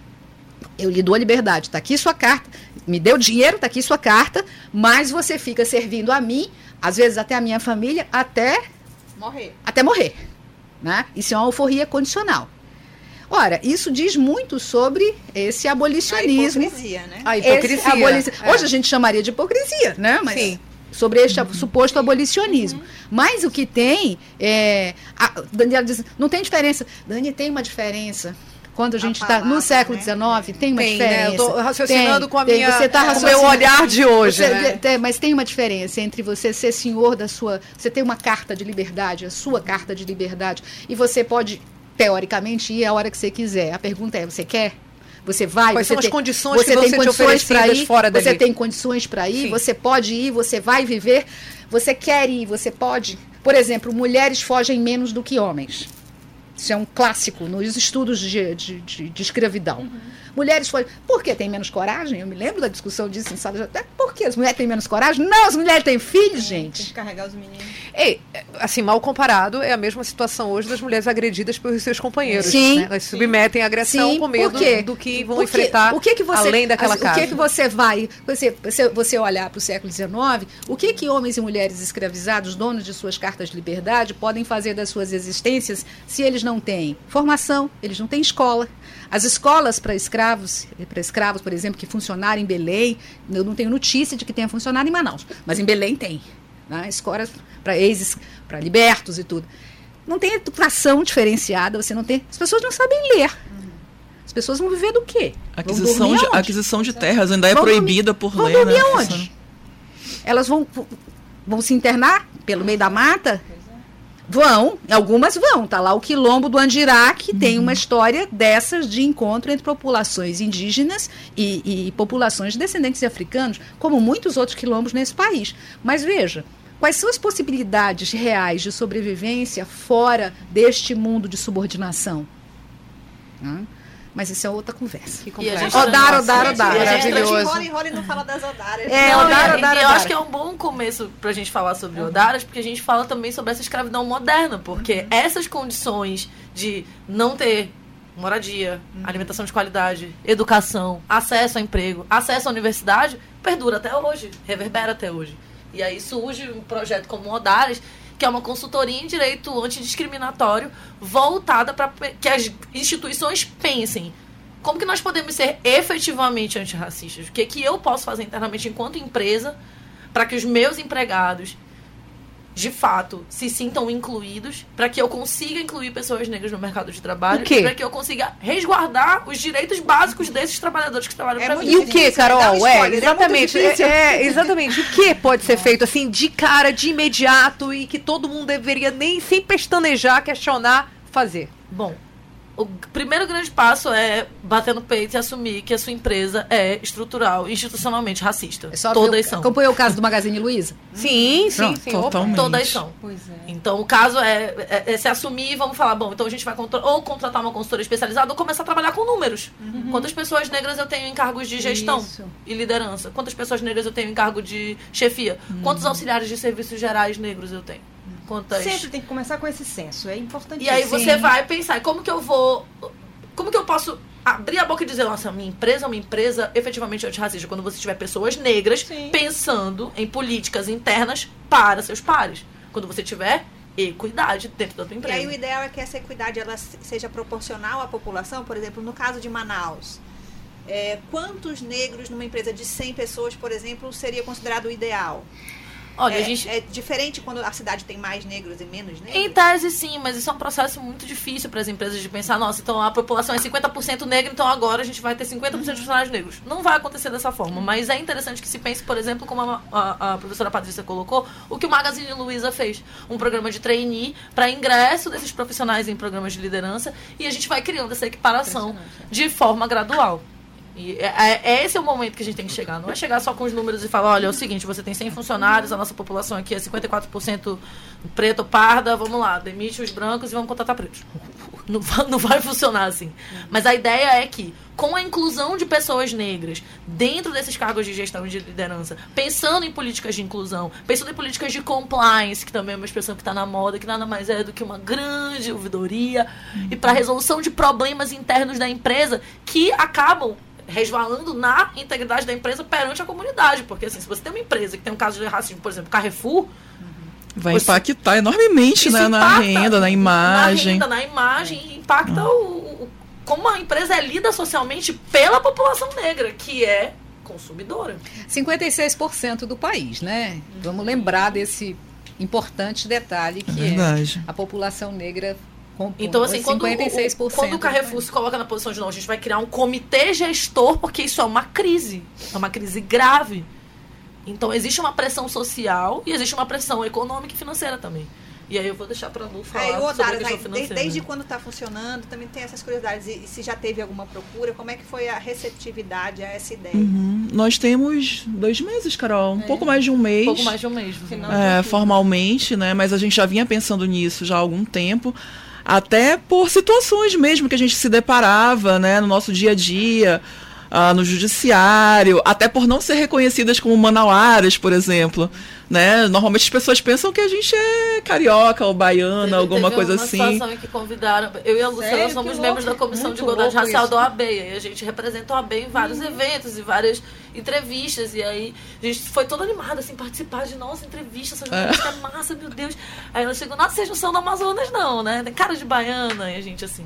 Eu lhe dou a liberdade, está aqui sua carta. Me deu dinheiro, está aqui sua carta, mas você fica servindo a mim, às vezes até a minha família, até morrer. Até morrer. Né? Isso é uma alforria condicional. Ora, isso diz muito sobre esse abolicionismo. A hipocrisia, né? A hipocrisia. É. Hoje a gente chamaria de hipocrisia, né? Mas Sim. Sobre este uhum. suposto abolicionismo. Uhum. Mas o que tem é. A Daniela diz: não tem diferença. Dani, tem uma diferença quando a gente está no século XIX, né? tem uma tem, diferença. Né? Eu estou raciocinando tem, com a tem, minha, você tá com o meu olhar de hoje. Você, né? tem, mas tem uma diferença entre você ser senhor da sua. Você tem uma carta de liberdade, a sua carta de liberdade, e você pode teoricamente, ir a hora que você quiser. A pergunta é: você quer? Você vai? Quais você são tem, as condições você que tem condições para ir? Fora dali? Você tem condições para ir? Sim. Você pode ir? Você vai viver? Você quer ir? Você pode? Por exemplo, mulheres fogem menos do que homens. Isso é um clássico nos estudos de, de, de, de escravidão. Uhum. Mulheres fogem. Por que tem menos coragem? Eu me lembro da discussão disso em sala de até. Por que as mulheres têm menos coragem? Não, as mulheres têm filhos, gente. Tem que carregar os meninos. Ei, assim, mal comparado, é a mesma situação hoje das mulheres agredidas pelos seus companheiros. Sim. Né? Elas submetem a agressão Sim, com medo do que vão enfrentar o que que você, além daquela as- casa. O que que você vai, você, você, você olhar para o século XIX, o que que homens e mulheres escravizados, donos de suas cartas de liberdade, podem fazer das suas existências se eles não têm formação, eles não têm escola. As escolas para escravos, para escravos, por exemplo, que funcionaram em Belém, eu não tenho notícia de que tenha funcionado em Manaus, mas em Belém tem. Né? Escolas para ex, para libertos e tudo. Não tem educação diferenciada, você não tem. As pessoas não sabem ler. As pessoas vão viver do quê? Vão Aquisição dormir de, aquisição de terras ainda é Vão dormir- proibida por Vão lei, dormir né? aonde? Elas vão, vão se internar pelo meio da mata? Vão, algumas vão. Tá lá o quilombo do Andirá, que tem uma história dessas de encontro entre populações indígenas e, e populações de descendentes de africanos, como muitos outros quilombos nesse país. Mas veja, quais são as possibilidades reais de sobrevivência fora deste mundo de subordinação? Hã? Mas isso é outra conversa. Que E a complexo. Odara, Odara, E Odara. a gente Maravilhoso. Enrola, enrola e não fala das odárias. É, Não, Odara, e- Odara, e eu acho que é um bom começo pra gente falar sobre Odaras, porque a gente fala também sobre essa escravidão moderna, porque essas condições de não ter moradia, alimentação de qualidade, educação, acesso a emprego, acesso à universidade, perdura até hoje, reverbera até hoje. E aí surge um projeto como Odaras, que é uma consultoria em direito antidiscriminatório voltada para que as instituições pensem como que nós podemos ser efetivamente antirracistas? O que, que eu posso fazer internamente enquanto empresa para que os meus empregados, de fato, se sintam incluídos, para que eu consiga incluir pessoas negras no mercado de trabalho, para que eu consiga resguardar os direitos básicos desses trabalhadores que trabalham É para mim. E o que, Carol? É, é exatamente. É, é, exatamente. O que pode ser feito assim de cara, de imediato e que todo mundo deveria nem sem pestanejar, questionar, fazer? Bom, o primeiro grande passo é bater no peito e assumir que a sua empresa é estrutural, institucionalmente racista. É só Todas são. acompanhou o caso do Magazine Luiza? Sim, sim, Pronto, sim. Totalmente. Todas são. Pois é. Então, o caso é, é- é se assumir e vamos falar, bom, então a gente vai contra- ou contratar uma consultora especializada ou começar a trabalhar com números. Quantas pessoas negras eu tenho em cargos de gestão Isso. e liderança? Quantas pessoas negras eu tenho em cargo de chefia? Quantos auxiliares de serviços gerais negros eu tenho? Quantas... Sempre tem que começar com esse senso, é importante. E aí você vai pensar, como que eu vou... Como que eu posso abrir a boca e dizer, nossa, minha empresa é uma empresa efetivamente antirracista, quando você tiver pessoas negras Sim. pensando em políticas internas para seus pares. Quando você tiver equidade dentro da tua E empresa. aí o ideal é que essa equidade ela se- seja proporcional à população. Por exemplo, no caso de Manaus, é, quantos negros numa empresa de 100 pessoas, por exemplo, seria considerado o ideal? Olha, é, a gente... é diferente quando a cidade tem mais negros e menos negros? Em tese, sim, mas isso é um processo muito difícil para as empresas de pensar, nossa, então a população é 50% negra, então agora a gente vai ter 50% de funcionários negros. Não vai acontecer dessa forma, mas é interessante que se pense, por exemplo, como a, a- a professora Patrícia colocou, o que o Magazine Luiza fez. Um programa de trainee para ingresso desses profissionais em programas de liderança e a gente vai criando essa equiparação de forma gradual. E é, é- é esse é o momento que a gente tem que chegar. Não é chegar só com os números e falar, olha, é o seguinte, você tem 100 funcionários, a nossa população aqui é 54% preto parda, vamos lá, demite os brancos e vamos contratar pretos. Não não vai funcionar assim. Mas a ideia é que, com a inclusão de pessoas negras dentro desses cargos de gestão e de liderança, pensando em políticas de inclusão, pensando em políticas de compliance, que também é uma expressão que está na moda, que nada mais é do que uma grande ouvidoria, e para resolução de problemas internos da empresa que acabam resvalando na integridade da empresa perante a comunidade. Porque assim, se você tem uma empresa que tem um caso de racismo, por exemplo, Carrefour, Vai Você- impactar enormemente né, na renda, na imagem. Na renda, na imagem, e impacta o, o- como a empresa é lida socialmente pela população negra, que é consumidora. 56% do país, né? Vamos lembrar desse importante detalhe É que é, verdade. a população negra Então, assim, quando, o- 56%. o, quando o Carrefour se coloca na posição de não, a gente vai criar um comitê gestor, porque isso é uma crise. É uma crise grave. Então, existe uma pressão social e existe uma pressão econômica e financeira também. E aí eu vou deixar pra Lu falar Aí, o sobre a questão aí, de- financeira. desde quando está funcionando, também tem essas curiosidades. E, e se já teve alguma procura, como é que foi a receptividade a essa ideia? Uhum. Nós temos dois meses, Carol. Um pouco mais de um mês. Um pouco mais de um mês. Final É, formalmente, né? Mas a gente já vinha pensando nisso já há algum tempo. Até por situações mesmo que a gente se deparava, né, no nosso dia a dia. uh, no judiciário, até por não ser reconhecidas como manauaras, por exemplo. Né? Normalmente as pessoas pensam que a gente é carioca ou baiana, Teve- alguma teve coisa uma assim. situação em que convidaram. Eu e a Luciana Sério? somos Que membros louco. da Comissão Muito de Igualdade Racial isso. da OAB. E a gente representa a OAB em vários eventos e várias entrevistas. E aí a gente foi toda animada, assim, participar de nossa entrevista. Essa jornalista é massa, meu Deus. Aí ela chegou, nossa, vocês não são do Amazonas, não, né? Tem cara de baiana. E a gente assim.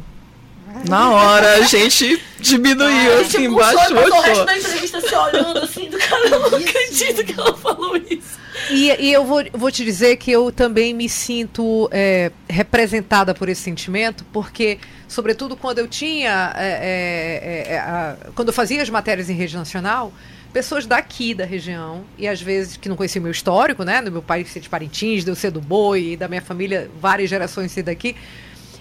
Na hora a gente diminuiu, assim, tipo, o senhor baixou. o resto da entrevista se olhando assim, do cara, eu não acredito que ela falou isso. E, e eu vou, vou te dizer que eu também me sinto é, representada por esse sentimento, porque, sobretudo, quando eu tinha. é, é, é, a- quando eu fazia as matérias em rede nacional, pessoas daqui da região, e às vezes que não conheciam o meu histórico, né? Do meu pai ser de Parintins, de eu ser do Boi, e da minha família, várias gerações ser daqui.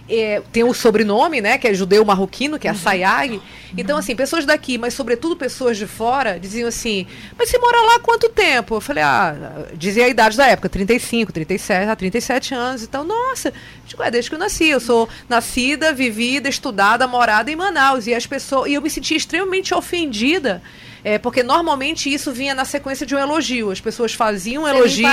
É, tem o sobrenome, né, que é judeu marroquino, que é a Sayag. Então, assim, pessoas daqui, mas sobretudo pessoas de fora, diziam assim: Mas você mora lá há quanto tempo? Eu falei: Ah, dizia a idade da época, 35, 37, ah, 37 anos. Então, nossa, digo, é desde que eu nasci. Eu sou nascida, vivida, estudada, morada em Manaus. E as pessoas. E eu me sentia extremamente ofendida. É, porque normalmente isso vinha na sequência de um elogio. As pessoas faziam um elogio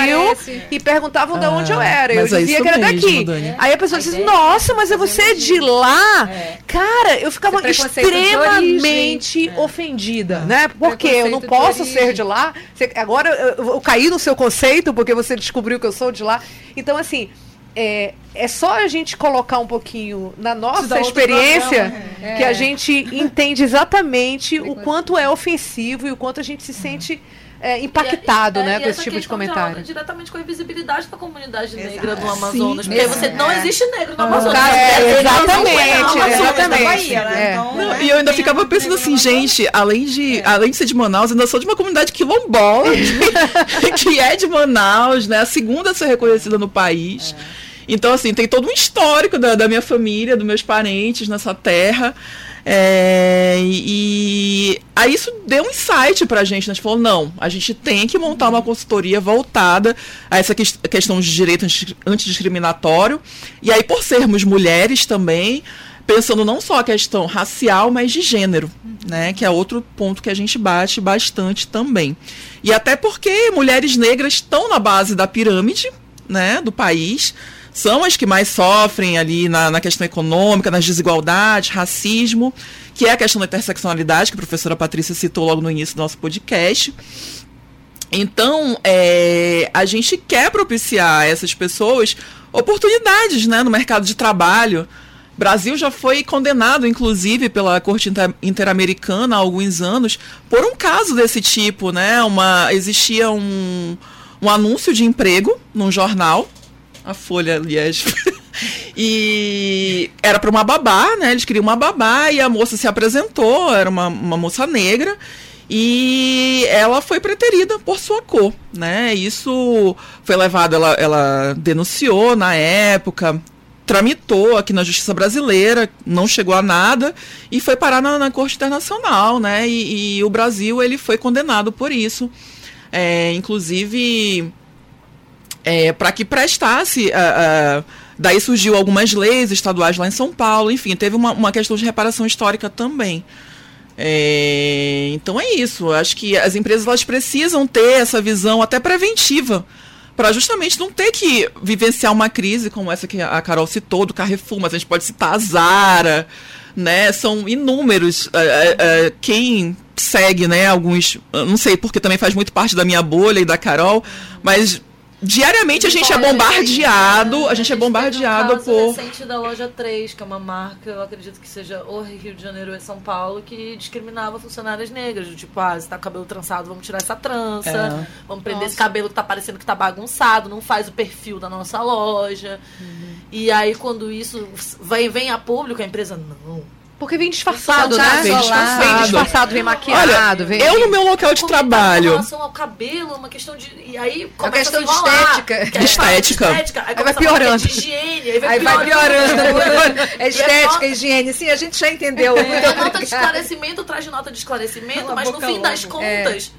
e perguntavam de Ah, onde eu era. Eu é dizia isso que era mesmo, daqui. Dani. Aí a pessoa dizia, nossa, é mas é você é de lá? É. Cara, eu ficava de extremamente ofendida, né? Porque eu não de posso ser de lá. Agora eu, eu caí no seu conceito porque você descobriu que eu sou de lá. Então, assim, é, é só a gente colocar um pouquinho na nossa experiência programa, que a gente entende exatamente o quanto é ofensivo e o quanto a gente se sente é, impactado, E a- né, e com esse tipo de comentário. dialoga diretamente com a invisibilidade da comunidade Exato. negra do Amazonas. Sim, porque você não É. existe negro no Ah, Amazonas. é, exatamente, Amazonas. exatamente. Bahia, né? É. Então, Não, né, e eu ainda ficava pensando assim, gente, além de, além de ser de Manaus, ainda sou de uma comunidade quilombola, que, que é de Manaus, né? A segunda a ser reconhecida no país. Então, assim, tem todo um histórico da, da minha família, dos meus parentes nessa terra. É, e, aí isso deu um insight pra gente, né? A gente falou, não, a gente tem que montar uma consultoria voltada a essa ques- questão de direito anti- antidiscriminatório. E aí, por sermos mulheres também, pensando não só a questão racial, mas de gênero, né? Que é outro ponto que a gente bate bastante também. E até porque mulheres negras estão na base da pirâmide, né, do país, são as que mais sofrem ali na, na questão econômica, nas desigualdades, racismo, que é a questão da interseccionalidade, que a professora Patrícia citou logo no início do nosso podcast. Então, é, a gente quer propiciar a essas pessoas oportunidades né, no mercado de trabalho. O Brasil já foi condenado, inclusive, pela Corte Inter- Interamericana há alguns anos por um caso desse tipo. Né? Uma, existia um, um anúncio de emprego num jornal, a Folha, aliás. e era para uma babá, né? Eles queriam uma babá e a moça se apresentou, era uma, uma moça negra. E ela foi preterida por sua cor, né? Isso foi levado, ela, ela denunciou na época, tramitou aqui na justiça brasileira, não chegou a nada e foi parar na, na corte internacional, né? E, e o Brasil ele foi condenado por isso, É, inclusive é, para que prestasse. ah, ah, daí surgiu algumas leis estaduais lá em São Paulo, enfim, teve uma, uma questão de reparação histórica também. É, então é isso. Acho que as empresas elas precisam ter essa visão até preventiva para justamente não ter que vivenciar uma crise como essa que a Carol citou do Carrefour, mas a gente pode citar a Zara, né? São inúmeros. é, é, quem segue, né? Alguns, não sei porque também faz muito parte da minha bolha e da Carol, mas diariamente a gente é bombardeado, a gente é bombardeado um por recente da loja 3, que é uma marca, eu acredito que seja ou Rio de Janeiro ou São Paulo, que discriminava funcionárias negras. do Tipo, ah, você tá com o cabelo trançado, vamos tirar essa trança. É. Vamos prender esse Nossa. cabelo que tá parecendo que tá bagunçado, não faz o perfil da nossa loja. E aí, quando isso vem, vem a público, a empresa, não. Porque vem disfarçado, né? Vem disfarçado. Vem disfarçado, vem maquiado, vem... eu no meu local de Com trabalho. relação ao cabelo, uma questão de. E aí começa questão a de estética. Aí de Estética. estética, Aí, vai começa a falar piorando. de higiene, aí vai Aí vai piorando. É estética, é higiene. Sim, a gente já entendeu. Porque Muito a nota de esclarecimento traz nota de esclarecimento, Cala a mas no fim das logo. contas.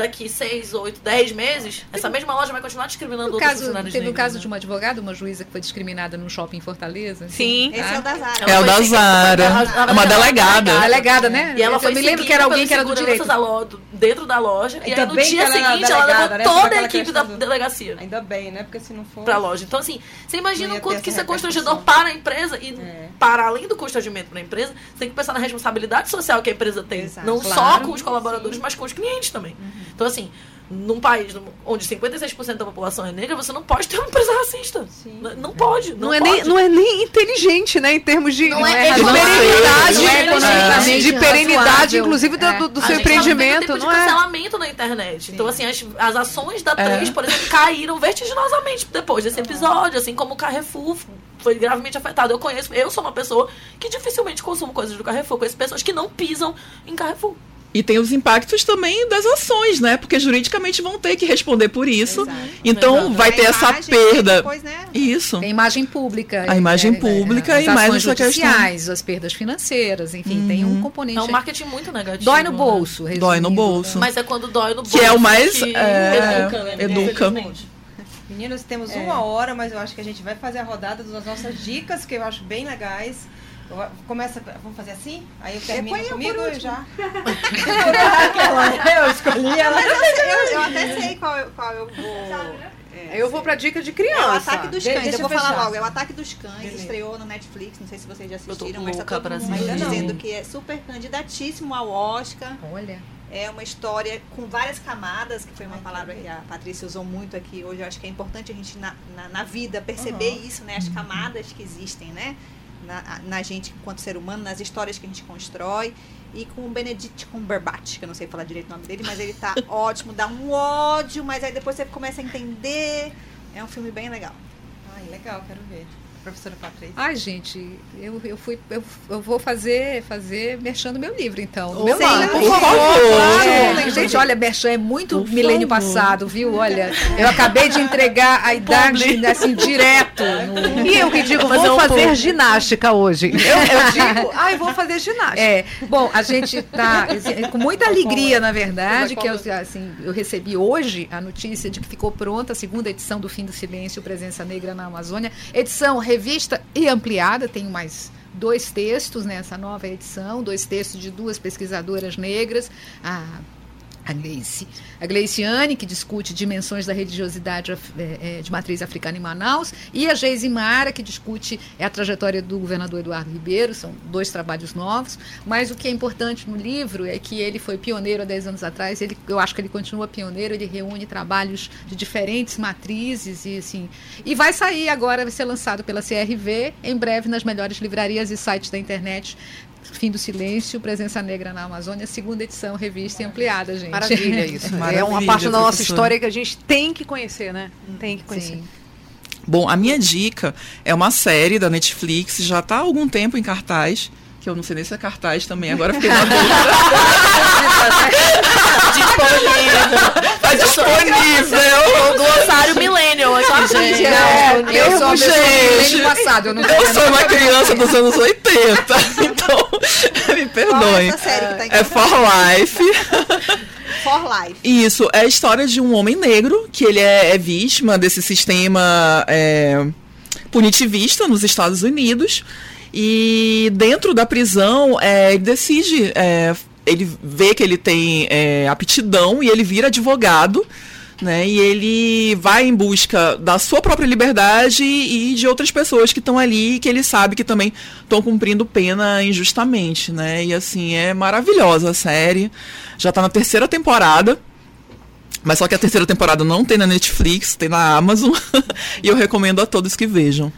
Daqui 6, 8, 10 meses, essa mesma loja vai continuar discriminando No outros caso, funcionários teve o negros, caso né? de uma advogada, uma juíza que foi discriminada no shopping em Fortaleza. Sim. Esse é o da Zara. É o da Zara. É uma delegada. Delegada, né? E ela Eu foi me lembro que era alguém que era do direito. seguranças da lo- do- dentro da loja. E, Ainda aí no dia ela seguinte ela levou né? toda a equipe da do- delegacia Ainda bem, né? Porque se não for. pra loja. Então, assim, você imagina o quanto que isso é constrangedor para a empresa e É. para além do constrangimento para a empresa, você tem que pensar na responsabilidade social que a empresa tem. Não só com os colaboradores, mas com os clientes também. Então, assim, num país onde 56% da população é negra, você não pode ter uma empresa racista. N- Não pode. Não, Não, é pode. nem, não é nem inteligente, né? Em termos de, Não é de perenidade. não é economicamente de perenidade, inclusive, do, É. do- do A seu gente tá empreendimento, tempo de não é? cancelamento na internet. Então, assim, as, as ações da Três, por exemplo, caíram vertiginosamente depois desse episódio, assim como o Carrefour foi gravemente afetado. Eu conheço, eu sou uma pessoa que dificilmente consumo coisas do Carrefour. Conheço pessoas que não pisam em Carrefour. E tem os impactos também das ações, né? Porque juridicamente vão ter que responder por isso. Exato. Então Exato. vai A ter essa imagem, e perda. Depois, né? Isso. Tem imagem pública. A imagem é, é, pública as e mais essa questão. as perdas financeiras, enfim, tem um componente. É um marketing muito negativo. Dói no né? bolso. Dói no resumindo, bolso. Mas é quando dói no bolso. Que é o mais, que é, educa, né? educa. Meninas, temos É. uma hora, mas eu acho que a gente vai fazer a rodada das nossas dicas, que eu acho bem legais. Começa, vamos fazer assim? Aí eu termino Depois eu comigo e já. Aquela, eu escolhi ela. Eu, eu- eu até sei qual, eu- qual eu vou. é, Eu vou pra dica de É o criança. Ataque dos Cães, deixa eu vou eu falar fechar. logo. É o Ataque dos Cães, Beleza. estreou no Netflix, não sei se vocês já assistiram, mas tá todo mundo assistir. dizendo que é super candidatíssimo ao Oscar. Olha. É uma história com várias camadas, que foi uma palavra que a Patrícia usou muito aqui hoje. Eu acho que é importante a gente, na, na, na vida, perceber isso, né? As camadas que existem, né? Na, na gente enquanto ser humano, nas histórias que a gente constrói. E com o Benedict Cumberbatch, que eu não sei falar direito o nome dele, mas ele tá ótimo, dá um ódio, mas aí depois você começa a entender. É um filme bem legal. Ai, legal, quero ver. Professora Patrícia. Ai, gente, eu, eu fui. Eu, eu vou fazer, fazer merchan do meu livro, então. Ô, meu Sim, livro. por favor. É, gente, olha, merchan é muito Por milênio favor. passado, viu? Olha, eu acabei de entregar a idade, assim, direto. no- E eu que digo, Fazer vou um fazer ginástica hoje. Eu, eu digo, ai, vou fazer ginástica. É, bom, a gente está com muita alegria, na verdade, que eu, Coca-Cola. assim, eu recebi hoje a notícia de que ficou pronta a segunda edição do Fim do Silêncio, Presença Negra na Amazônia, edição revista e ampliada, tem mais dois textos nessa nova edição, dois textos de duas pesquisadoras negras, a a Gleice, a Gleiciane, que discute dimensões da religiosidade eh, eh, de matriz africana em Manaus, e a Geise Mara, que discute eh, a trajetória do governador Eduardo Ribeiro, são dois trabalhos novos, mas o que é importante no livro é que ele foi pioneiro há 10 anos atrás, ele, eu acho que ele continua pioneiro, ele reúne trabalhos de diferentes matrizes e assim, e vai sair agora, vai ser lançado pela CRV, em breve nas melhores livrarias e sites da internet, Fim do Silêncio, Presença Negra na Amazônia, segunda edição, revista e ampliada, gente. Maravilha isso. é uma Maravilha, parte da nossa professora. história que a gente tem que conhecer, né? Tem que conhecer. Sim. Bom, a minha dica é uma série da Netflix, já está há algum tempo em cartaz, que eu não sei nem se é cartaz também, agora fiquei na dúvida. Disponível. Tá disponível! O glossário millennial aqui, gente. Não, eu sou gente. passado, eu não Eu sou uma criança dos anos 80, então me é perdoem. que tá É For Life. For Life. Isso, é a história de um homem negro que ele é, é vítima desse sistema é, punitivista nos Estados Unidos. E dentro da prisão, é, ele decide. Ele vê que ele tem é, aptidão e ele vira advogado. Né, e ele vai em busca da sua própria liberdade e de outras pessoas que estão ali que ele sabe que também estão cumprindo pena injustamente, né? E assim, é maravilhosa a série. Já tá na terceira temporada. Mas só que a terceira temporada não tem na Netflix, tem na Amazon. e eu recomendo a todos que vejam.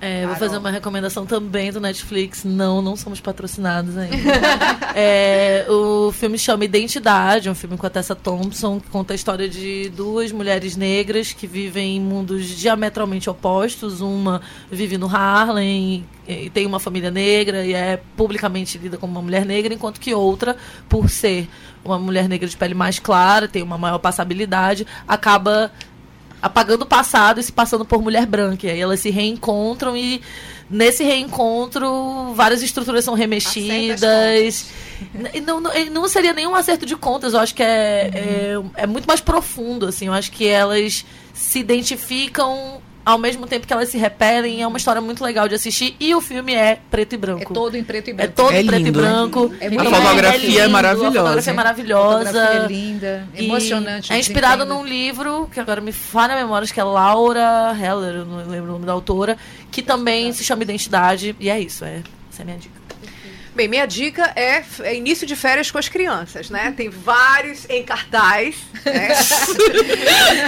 É, vou fazer uma recomendação também do Netflix. Não, não somos patrocinados ainda. É, o filme chama Identidade, é um filme com a Tessa Thompson, que conta a história de duas mulheres negras que vivem em mundos diametralmente opostos. Uma vive no Harlem e tem uma família negra e é publicamente lida como uma mulher negra, enquanto que outra, por ser uma mulher negra de pele mais clara, tem uma maior passabilidade, acaba apagando o passado e se passando por mulher branca. E aí elas se reencontram e nesse reencontro várias estruturas são remexidas. E Não, não, não seria nenhum acerto de contas, eu acho que é, é, é muito mais profundo, assim. Eu acho que elas se identificam ao mesmo tempo que elas se repelem. É uma história muito legal de assistir. E o filme é preto e É branco. todo em preto e É branco. todo É em preto lindo, e branco. É muito A fotografia é lindo, maravilhosa. A fotografia é maravilhosa. Fotografia é linda, emocionante. É inspirado num livro, que agora me falha a memória, acho que é Laura Heller, eu não lembro o nome da autora, que também se chama Identidade. E é isso, é, essa é a minha dica. Bem, minha dica é, é início de férias com as crianças, né? Tem vários em cartaz. Né?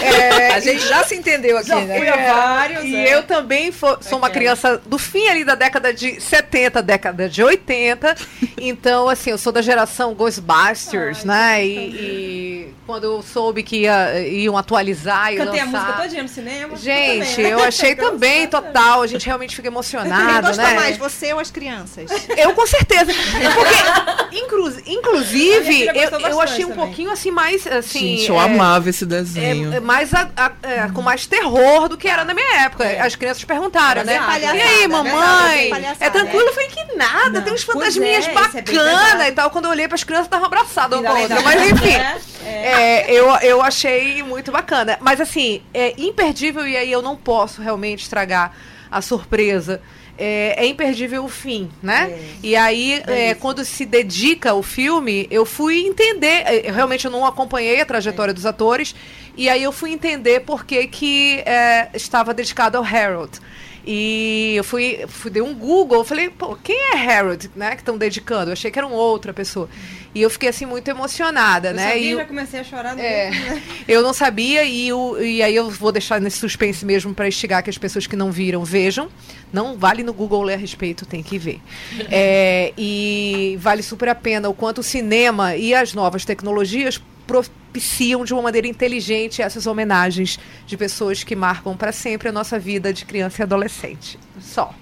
É, A gente já se entendeu aqui, Já né? fui a vários, E é. eu também fo- sou uma criança do fim ali da década de 70, década de 80. Então, assim, eu sou da geração Ghostbusters, né? E, e quando eu soube que ia- iam atualizar e Cantei lançar... a música todinha no cinema. Gente, também, né? eu achei também total. A gente realmente fica Quem emocionado, gostou né? mais, você ou as crianças? Eu com certeza. Porque, inclu- inclusive, eu, eu achei um também. pouquinho assim mais assim. Gente, eu é, amava esse desenho. é mais a- a- é, com mais terror do que era na minha época. É. As crianças perguntaram, Mas né? é e aí, é mamãe? É tranquilo? Eu falei que nada, Não. tem uns fantasminhas é, é bacanas e tal. Quando eu olhei pras crianças, tava abraçada uma com outra. Mas enfim. É, é. É, eu, eu achei muito bacana. Mas assim, é imperdível e aí eu não posso realmente estragar a surpresa. É, é imperdível o fim, né? É. E aí, é, quando se dedica o filme, eu fui entender. é, eu realmente eu não acompanhei a trajetória dos atores. E aí eu fui entender por que, que é, estava dedicado ao Harold. E eu fui, fui dei um Google, eu falei, pô, quem é Harold, né? Que estão dedicando? Eu achei que era uma outra pessoa. E eu fiquei assim muito emocionada, Eu né? sabia, E já comecei a chorar no É. meio, né? eu não sabia e, o, e aí eu vou deixar nesse suspense mesmo para instigar que as pessoas que não viram vejam. Não vale no Google ler a respeito, tem que ver. É, e vale super a pena o quanto o cinema e as novas tecnologias propiciam de uma maneira inteligente essas homenagens de pessoas que marcam para sempre a nossa vida de criança e adolescente. Só.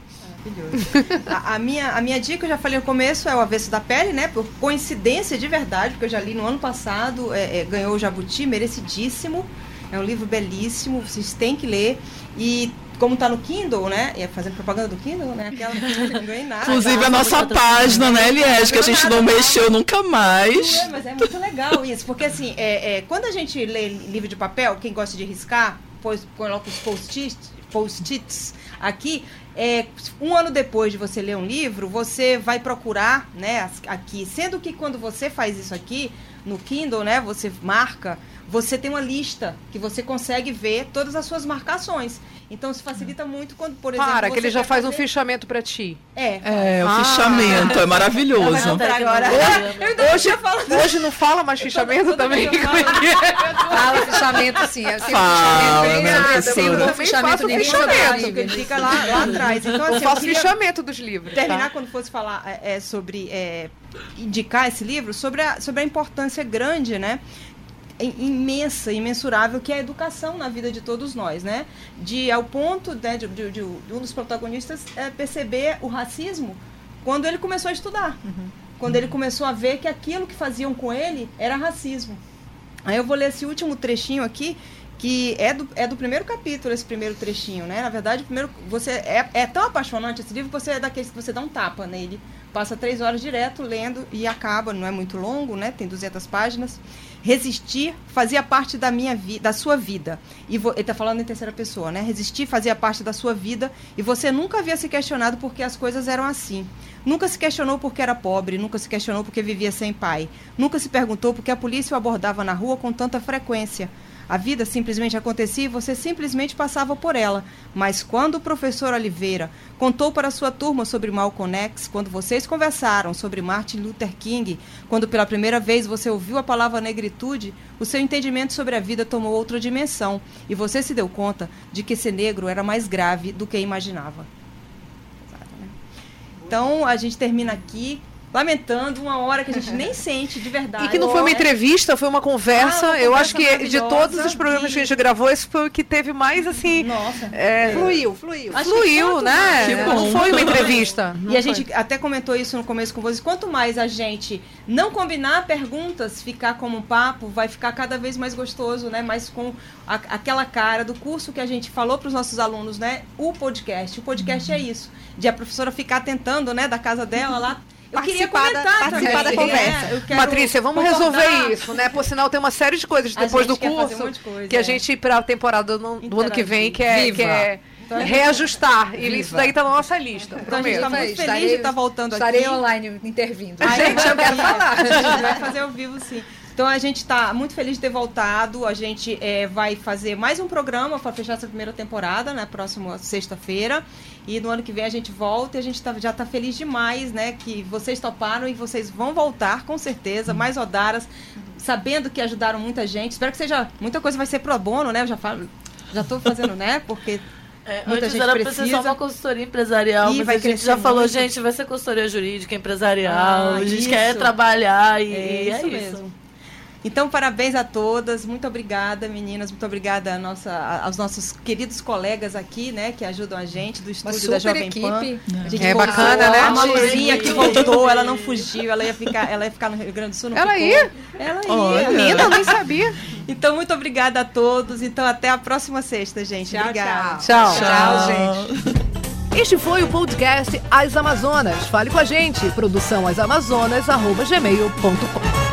Maravilhoso. A, a minha, a minha dica, eu já falei no começo, é o Avesso da Pele, né? Por coincidência de verdade, porque eu já li no ano passado, é, é, ganhou o Jabuti, merecidíssimo. É um livro belíssimo, vocês têm que ler. E como tá no Kindle, né? E é fazendo propaganda do Kindle, né? Aquela não ganhei nada. Inclusive a Nossa, página, né, Elias, que a gente não mexeu nunca mais. É, mas é muito legal isso, porque assim, é, é, quando a gente lê livro de papel, quem gosta de riscar, pois coloca os post-its post aqui, é, um ano depois de você ler um livro, você vai procurar, né, aqui, sendo que quando você faz isso aqui, no Kindle, né, você marca, você tem uma lista que você consegue ver todas as suas marcações. Então isso facilita muito quando, por exemplo, Para, que ele já faz um fazer- fichamento para ti. É. É, o Ah. fichamento, é maravilhoso. agora. Eu Hoje, hoje não fala mais fichamento toda também? eu é é? Fala fichamento assim. É sempre Fala, fichamento, né, um fichamento fichamento, ele fica lá, lá atrás. Então, Eu assim, faço queria fichamento dos livros. terminar tá? quando fosse falar é, é, sobre é, indicar esse livro, sobre a, sobre a importância grande, né? Im- imensa, imensurável que é a educação na vida de todos nós, né? De ao ponto né, de, de- de um dos protagonistas é, perceber o racismo quando ele começou a estudar, quando ele começou a ver que aquilo que faziam com ele era racismo. Aí eu vou ler esse último trechinho aqui que é do, é do primeiro capítulo esse primeiro trechinho, né? Na verdade, primeiro você é, é tão apaixonante esse livro que você é daqueles que você dá um tapa nele, passa três horas direto lendo e acaba, não é muito longo, né? Tem 200 páginas. Resistir fazia parte da minha vida, da sua vida. E ele está falando em terceira pessoa, né? Resistir fazia parte da sua vida e você nunca havia se questionado porque as coisas eram assim. Nunca se questionou porque era pobre, nunca se questionou porque vivia sem pai. Nunca se perguntou porque a polícia o abordava na rua com tanta frequência. A vida simplesmente acontecia e você simplesmente passava por ela. Mas quando o professor Oliveira contou para sua turma sobre Malcolm X, quando vocês conversaram sobre Martin Luther King, quando pela primeira vez você ouviu a palavra negritude, o seu entendimento sobre a vida tomou outra dimensão e você se deu conta de que ser negro era mais grave do que imaginava. Né? Então a gente termina aqui lamentando uma hora que a gente nem sente de verdade. E que não foi uma né? entrevista, foi uma conversa. Ah, uma eu conversa acho que de todos os programas que a gente gravou, esse foi o que teve mais assim. Nossa. é, Fluiu, fluiu. Acho fluiu, né? mais- Não foi uma entrevista. não E a foi. gente até comentou isso no começo com vocês. Quanto mais a gente não combinar perguntas, ficar como um papo, vai ficar cada vez mais gostoso, né? Mais com a- aquela cara do curso que a gente falou para os nossos alunos, né? O podcast. O podcast é isso. De a professora ficar tentando, né? Da casa dela lá. Eu queria Participar da- comentar participar também, da né? conversa. Eu quero Patrícia, vamos concordar. resolver isso, né? Por sinal, tem uma série de coisas A depois do um curso monte de coisa, que a é. gente, para a temporada do, do ano que vem, Interagir. quer, Viva. quer Então, a reajustar. E Viva. isso daí tá na nossa lista. Então a gente prometo. tá muito Estarei- feliz de estar voltando Estarei aqui. online intervindo. Ai, Gente, eu quero falar. A gente vai fazer ao vivo, sim. Então a gente está muito feliz de ter voltado. A gente eh, vai fazer mais um programa para fechar essa primeira temporada na próxima sexta-feira. E no ano que vem a gente volta e a gente tá- já está feliz demais, né? Que vocês toparam e vocês vão voltar, com certeza. Mais Odaras, sabendo que ajudaram muita gente. Espero que seja. Muita coisa vai ser pro bono, né? Eu já falo. Já estou fazendo, né? Porque É, Muita antes gente era precisa. só uma consultoria empresarial, Ih, mas a gente já falou, muito. gente, vai ser consultoria jurídica, empresarial, Ah, a gente isso. quer trabalhar e É é, isso isso. mesmo. Então, parabéns a todas. Muito obrigada, meninas. Muito obrigada a nossa, a- aos nossos queridos colegas aqui, né, que ajudam a gente do estúdio da Jovem equipe. Pan. A gente É voltou, bacana, né? A Maluzinha que voltou, ela não fugiu, ela ia ficar, ela ia ficar no Rio Grande do Sul. Não Ela ficou. ia? Ela ia. Olha. Menina, eu nem sabia. Então, muito obrigada a todos. Então, até a próxima sexta, gente. Tchau, obrigada. Tchau. Tchau, gente. Este foi o podcast As Amazonas. Fale com a gente. Produção asamazonas.gmail.com